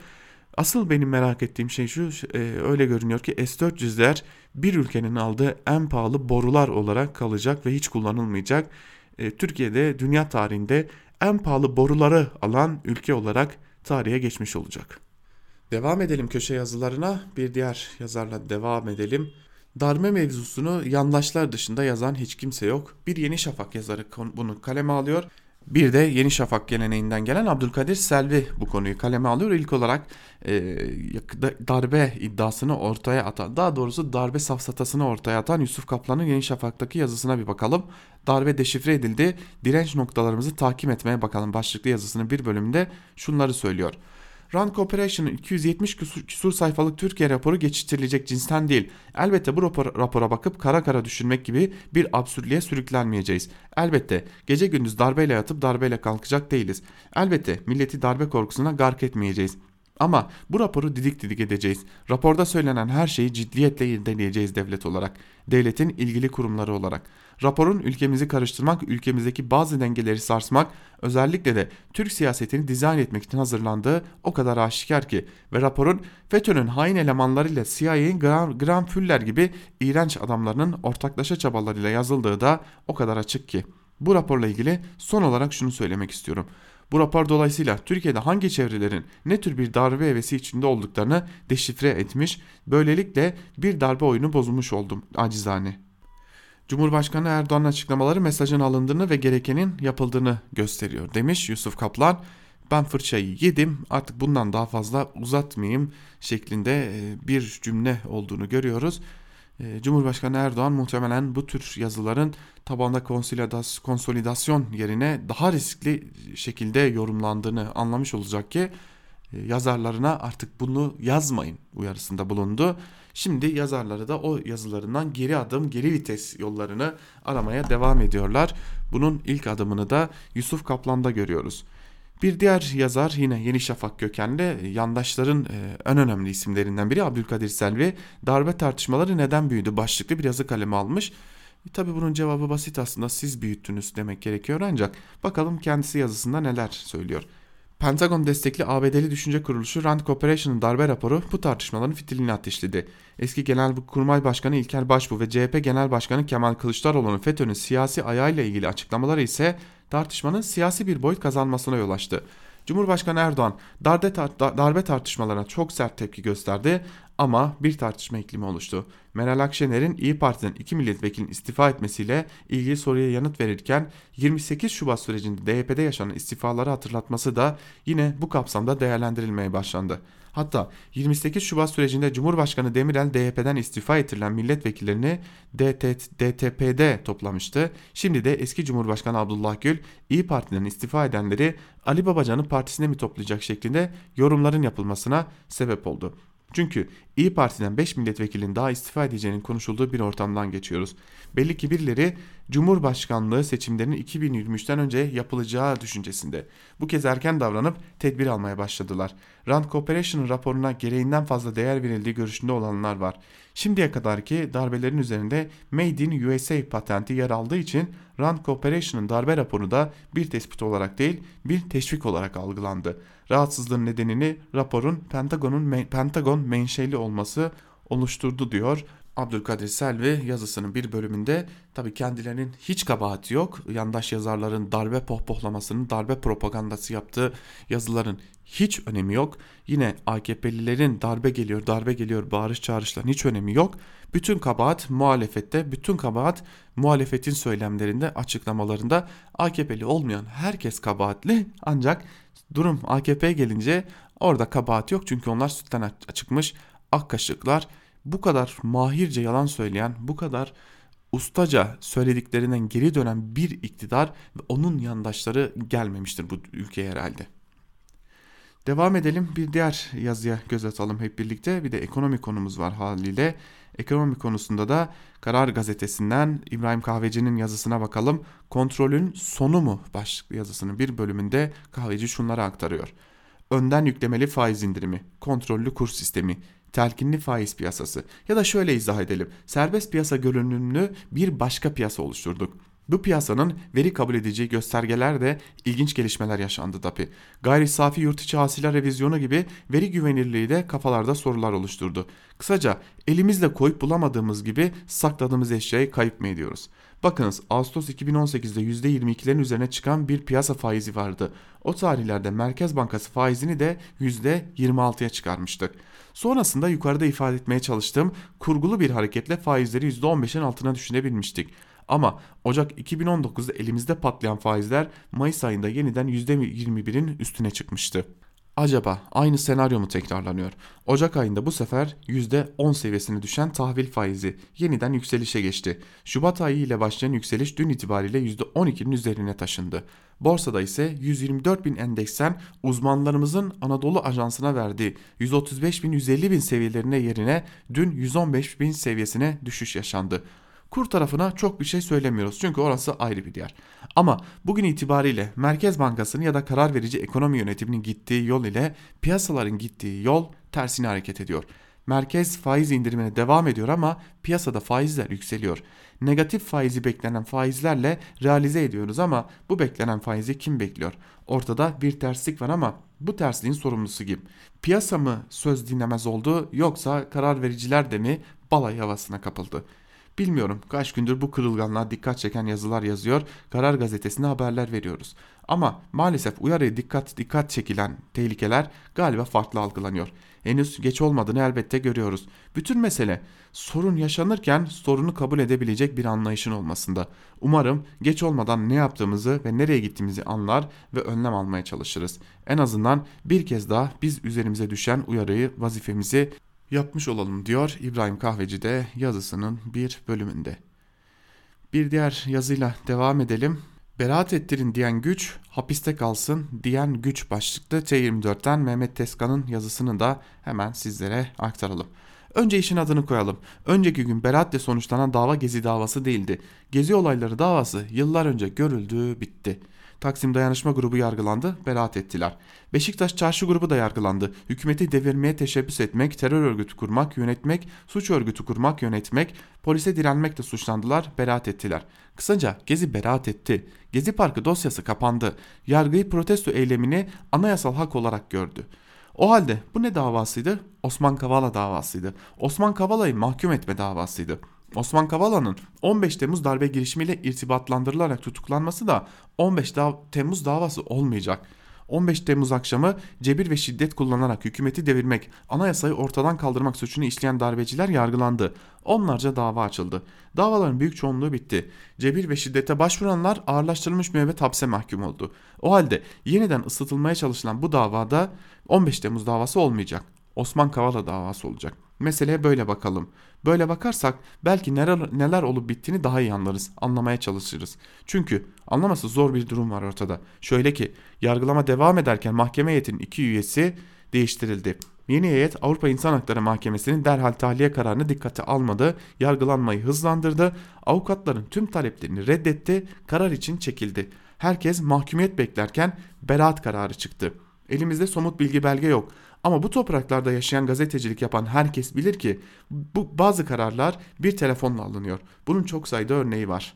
Asıl benim merak ettiğim şey şu e, öyle görünüyor ki S-400'ler bir ülkenin aldığı en pahalı borular olarak kalacak ve hiç kullanılmayacak. E, Türkiye'de dünya tarihinde en pahalı boruları alan ülke olarak tarihe geçmiş olacak. Devam edelim köşe yazılarına. Bir diğer yazarla devam edelim. Darbe mevzusunu yandaşlar dışında yazan hiç kimse yok. Bir Yeni Şafak yazarı bunu kaleme alıyor. Bir de Yeni Şafak geleneğinden gelen Abdülkadir Selvi bu konuyu kaleme alıyor. İlk olarak e, darbe iddiasını ortaya atan, daha doğrusu darbe safsatasını ortaya atan Yusuf Kaplan'ın Yeni Şafak'taki yazısına bir bakalım. Darbe deşifre edildi, direnç noktalarımızı takip etmeye bakalım başlıklı yazısının bir bölümünde şunları söylüyor. Rand Corporation'ın 270 küsur, küsur sayfalık Türkiye raporu geçiştirilecek cinsten değil. Elbette bu rapor, rapora bakıp kara kara düşünmek gibi bir absürtlüğe sürüklenmeyeceğiz. Elbette gece gündüz darbeyle yatıp darbeyle kalkacak değiliz. Elbette milleti darbe korkusuna gark etmeyeceğiz. Ama bu raporu didik didik edeceğiz. Raporda söylenen her şeyi ciddiyetle irdeleyeceğiz devlet olarak. Devletin ilgili kurumları olarak. Raporun ülkemizi karıştırmak, ülkemizdeki bazı dengeleri sarsmak, özellikle de Türk siyasetini dizayn etmek için hazırlandığı o kadar aşikar ki ve raporun FETÖ'nün hain elemanlarıyla CIA'nin Graham, Graham Fuller gibi iğrenç adamlarının ortaklaşa çabalarıyla yazıldığı da o kadar açık ki. Bu raporla ilgili son olarak şunu söylemek istiyorum. Bu rapor dolayısıyla Türkiye'de hangi çevrelerin ne tür bir darbe hevesi içinde olduklarını deşifre etmiş, böylelikle bir darbe oyunu bozulmuş oldum acizane. Cumhurbaşkanı Erdoğan'ın açıklamaları mesajın alındığını ve gerekenin yapıldığını gösteriyor demiş Yusuf Kaplan. Ben fırçayı yedim artık bundan daha fazla uzatmayayım şeklinde e, bir cümle olduğunu görüyoruz. E, Cumhurbaşkanı Erdoğan muhtemelen bu tür yazıların tabanda konsolidasyon yerine daha riskli şekilde yorumlandığını anlamış olacak ki e, yazarlarına artık bunu yazmayın uyarısında bulundu. Şimdi yazarları da o yazılarından geri adım, geri vites yollarını aramaya devam ediyorlar. Bunun ilk adımını da Yusuf Kaplan'da görüyoruz. Bir diğer yazar yine Yeni Şafak kökenli yandaşların e, en önemli isimlerinden biri Abdülkadir Selvi darbe tartışmaları neden büyüdü başlıklı bir yazı kalemi almış. E, Tabi bunun cevabı basit aslında siz büyüttünüz demek gerekiyor ancak bakalım kendisi yazısında neler söylüyor. Pentagon destekli ABD'li düşünce kuruluşu Rand Corporation'ın darbe raporu bu tartışmaların fitilini ateşledi. Eski Genelkurmay Başkanı İlker Başbuğ ve CHP Genel Başkanı Kemal Kılıçdaroğlu'nun FETÖ'nün siyasi ayağıyla ilgili açıklamaları ise tartışmanın siyasi bir boyut kazanmasına yol açtı. Cumhurbaşkanı Erdoğan darbe, tar darbe tartışmalarına çok sert tepki gösterdi ama bir tartışma iklimi oluştu. Meral Akşener'in İyi Parti'den iki milletvekilinin istifa etmesiyle ilgili soruya yanıt verirken 28 Şubat sürecinde DYP'de yaşanan istifaları hatırlatması da yine bu kapsamda değerlendirilmeye başlandı. Hatta 28 Şubat sürecinde Cumhurbaşkanı Demirel DYP'den istifa ettirilen milletvekillerini DT, DTP'de toplamıştı. Şimdi de eski Cumhurbaşkanı Abdullah Gül İyi Parti'den istifa edenleri Ali Babacan'ın partisine mi toplayacak şeklinde yorumların yapılmasına sebep oldu. Çünkü İyi Parti'den 5 milletvekilinin daha istifa edeceğinin konuşulduğu bir ortamdan geçiyoruz. Belli ki birileri Cumhurbaşkanlığı seçimlerinin 2023'ten önce yapılacağı düşüncesinde. Bu kez erken davranıp tedbir almaya başladılar. Rand Corporation'ın raporuna gereğinden fazla değer verildiği görüşünde olanlar var. Şimdiye kadarki darbelerin üzerinde Made in USA patenti yer aldığı için Rand Corporation'ın darbe raporu da bir tespit olarak değil bir teşvik olarak algılandı. Rahatsızlığın nedenini raporun Pentagon'un Pentagon menşeli olması oluşturdu diyor Abdülkadir Selvi yazısının bir bölümünde tabi kendilerinin hiç kabahati yok. Yandaş yazarların darbe pohpohlamasının, darbe propagandası yaptığı yazıların hiç önemi yok. Yine AKP'lilerin darbe geliyor, darbe geliyor bağırış çağrışların hiç önemi yok. Bütün kabahat muhalefette, bütün kabahat muhalefetin söylemlerinde, açıklamalarında AKP'li olmayan herkes kabahatli ancak durum AKP'ye gelince orada kabahat yok çünkü onlar sütten çıkmış ak kaşıklar bu kadar mahirce yalan söyleyen, bu kadar ustaca söylediklerinden geri dönen bir iktidar ve onun yandaşları gelmemiştir bu ülkeye herhalde. Devam edelim bir diğer yazıya göz atalım hep birlikte. Bir de ekonomi konumuz var haliyle. Ekonomi konusunda da Karar Gazetesi'nden İbrahim Kahveci'nin yazısına bakalım. Kontrolün sonu mu başlıklı yazısının bir bölümünde Kahveci şunları aktarıyor. Önden yüklemeli faiz indirimi, kontrollü kur sistemi, telkinli faiz piyasası ya da şöyle izah edelim. Serbest piyasa görünümlü bir başka piyasa oluşturduk. Bu piyasanın veri kabul edeceği göstergeler de ilginç gelişmeler yaşandı tabi. Gayri safi yurt içi hasıla revizyonu gibi veri güvenirliği de kafalarda sorular oluşturdu. Kısaca elimizle koyup bulamadığımız gibi sakladığımız eşyayı kayıp mı ediyoruz? Bakınız Ağustos 2018'de %22'lerin üzerine çıkan bir piyasa faizi vardı. O tarihlerde Merkez Bankası faizini de %26'ya çıkarmıştık. Sonrasında yukarıda ifade etmeye çalıştığım kurgulu bir hareketle faizleri %15'in altına düşünebilmiştik. Ama Ocak 2019'da elimizde patlayan faizler Mayıs ayında yeniden %21'in üstüne çıkmıştı. Acaba aynı senaryo mu tekrarlanıyor? Ocak ayında bu sefer %10 seviyesine düşen tahvil faizi yeniden yükselişe geçti. Şubat ayı ile başlayan yükseliş dün itibariyle %12'nin üzerine taşındı. Borsada ise 124 bin endeksten uzmanlarımızın Anadolu Ajansı'na verdiği 135 bin 150 bin seviyelerine yerine dün 115 bin seviyesine düşüş yaşandı. Kur tarafına çok bir şey söylemiyoruz çünkü orası ayrı bir yer. Ama bugün itibariyle Merkez Bankası'nın ya da karar verici ekonomi yönetiminin gittiği yol ile piyasaların gittiği yol tersine hareket ediyor. Merkez faiz indirimine devam ediyor ama piyasada faizler yükseliyor. Negatif faizi beklenen faizlerle realize ediyoruz ama bu beklenen faizi kim bekliyor? Ortada bir terslik var ama bu tersliğin sorumlusu kim? Piyasa mı söz dinlemez oldu yoksa karar vericiler de mi balay havasına kapıldı? Bilmiyorum kaç gündür bu kırılganlığa dikkat çeken yazılar yazıyor, Karar Gazetesi'ne haberler veriyoruz. Ama maalesef uyarıya dikkat dikkat çekilen tehlikeler galiba farklı algılanıyor. Henüz geç olmadığını elbette görüyoruz. Bütün mesele sorun yaşanırken sorunu kabul edebilecek bir anlayışın olmasında. Umarım geç olmadan ne yaptığımızı ve nereye gittiğimizi anlar ve önlem almaya çalışırız. En azından bir kez daha biz üzerimize düşen uyarıyı, vazifemizi yapmış olalım diyor İbrahim Kahveci de yazısının bir bölümünde. Bir diğer yazıyla devam edelim. Beraat ettirin diyen güç, hapiste kalsın diyen güç başlıklı T24'ten Mehmet Teskan'ın yazısını da hemen sizlere aktaralım. Önce işin adını koyalım. Önceki gün beraatle sonuçlanan dava Gezi davası değildi. Gezi olayları davası yıllar önce görüldü, bitti.'' Taksim Dayanışma Grubu yargılandı, beraat ettiler. Beşiktaş Çarşı Grubu da yargılandı. Hükümeti devirmeye teşebbüs etmek, terör örgütü kurmak, yönetmek, suç örgütü kurmak, yönetmek, polise direnmekle suçlandılar, beraat ettiler. Kısaca Gezi beraat etti. Gezi Parkı dosyası kapandı. Yargıyı protesto eylemini anayasal hak olarak gördü. O halde bu ne davasıydı? Osman Kavala davasıydı. Osman Kavala'yı mahkum etme davasıydı. Osman Kavala'nın 15 Temmuz darbe girişimiyle irtibatlandırılarak tutuklanması da 15 Temmuz davası olmayacak. 15 Temmuz akşamı cebir ve şiddet kullanarak hükümeti devirmek, anayasayı ortadan kaldırmak suçunu işleyen darbeciler yargılandı. Onlarca dava açıldı. Davaların büyük çoğunluğu bitti. Cebir ve şiddete başvuranlar ağırlaştırılmış müebbet hapse mahkum oldu. O halde yeniden ısıtılmaya çalışılan bu davada 15 Temmuz davası olmayacak. Osman Kavala davası olacak. Meseleye böyle bakalım. Böyle bakarsak belki neler, neler olup bittiğini daha iyi anlarız, anlamaya çalışırız. Çünkü anlaması zor bir durum var ortada. Şöyle ki yargılama devam ederken mahkeme heyetinin iki üyesi değiştirildi. Yeni heyet Avrupa İnsan Hakları Mahkemesi'nin derhal tahliye kararını dikkate almadı, yargılanmayı hızlandırdı, avukatların tüm taleplerini reddetti, karar için çekildi. Herkes mahkumiyet beklerken beraat kararı çıktı. Elimizde somut bilgi belge yok ama bu topraklarda yaşayan gazetecilik yapan herkes bilir ki bu bazı kararlar bir telefonla alınıyor. Bunun çok sayıda örneği var.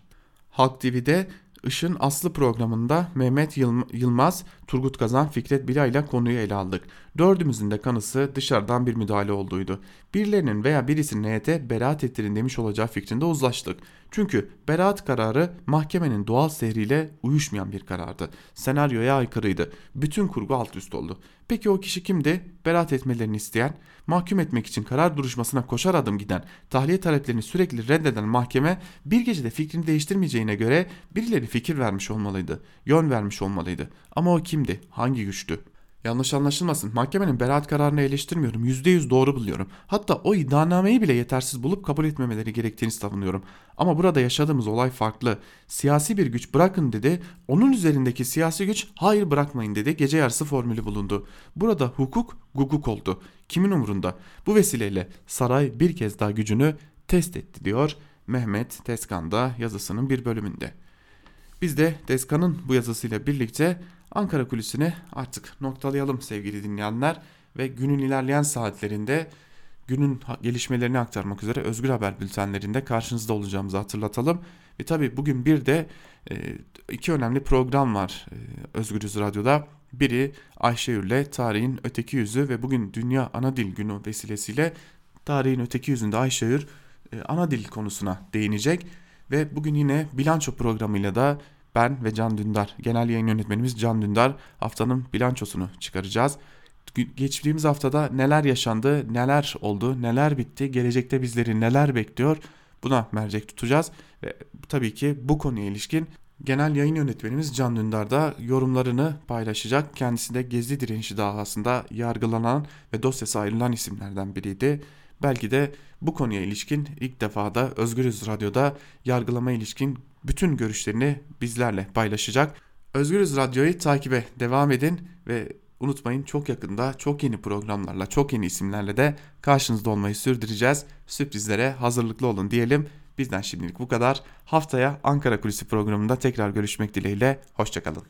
Halk TV'de Işın Aslı programında Mehmet Yılmaz, Turgut Kazan, Fikret Bila ile konuyu ele aldık. Dördümüzün de kanısı dışarıdan bir müdahale olduğuydu. Birilerinin veya birisinin heyete beraat ettirin demiş olacağı fikrinde uzlaştık. Çünkü beraat kararı mahkemenin doğal sehriyle uyuşmayan bir karardı. Senaryoya aykırıydı. Bütün kurgu alt üst oldu. Peki o kişi kimdi? Beraat etmelerini isteyen, mahkum etmek için karar duruşmasına koşar adım giden, tahliye taleplerini sürekli reddeden mahkeme bir gecede fikrini değiştirmeyeceğine göre birileri fikir vermiş olmalıydı, yön vermiş olmalıydı. Ama o kimdi? Hangi güçtü? Yanlış anlaşılmasın. Mahkemenin beraat kararını eleştirmiyorum. %100 doğru buluyorum. Hatta o iddianameyi bile yetersiz bulup kabul etmemeleri gerektiğini savunuyorum. Ama burada yaşadığımız olay farklı. Siyasi bir güç bırakın dedi. Onun üzerindeki siyasi güç hayır bırakmayın dedi. Gece yarısı formülü bulundu. Burada hukuk guguk oldu. Kimin umurunda? Bu vesileyle saray bir kez daha gücünü test etti diyor Mehmet Tezkan'da yazısının bir bölümünde. Biz de Tezkan'ın bu yazısıyla birlikte Ankara kulisini artık noktalayalım sevgili dinleyenler ve günün ilerleyen saatlerinde günün gelişmelerini aktarmak üzere Özgür Haber bültenlerinde karşınızda olacağımızı hatırlatalım. Ve tabi bugün bir de e, iki önemli program var e, Özgürüz Radyo'da. Biri Ayşe Ürle tarihin öteki yüzü ve bugün Dünya Ana Dil Günü vesilesiyle tarihin öteki yüzünde Ayşe Ür e, ana dil konusuna değinecek. Ve bugün yine bilanço programıyla da ben ve Can Dündar, genel yayın yönetmenimiz Can Dündar haftanın bilançosunu çıkaracağız. Geçtiğimiz haftada neler yaşandı, neler oldu, neler bitti, gelecekte bizleri neler bekliyor buna mercek tutacağız. Ve tabii ki bu konuya ilişkin genel yayın yönetmenimiz Can Dündar da yorumlarını paylaşacak. Kendisi de Gezi direnişi davasında yargılanan ve dosyası ayrılan isimlerden biriydi. Belki de bu konuya ilişkin ilk defa da Özgürüz Radyo'da yargılama ilişkin bütün görüşlerini bizlerle paylaşacak. Özgürüz Radyo'yu takibe devam edin ve unutmayın çok yakında çok yeni programlarla çok yeni isimlerle de karşınızda olmayı sürdüreceğiz. Sürprizlere hazırlıklı olun diyelim. Bizden şimdilik bu kadar. Haftaya Ankara Kulisi programında tekrar görüşmek dileğiyle. Hoşçakalın.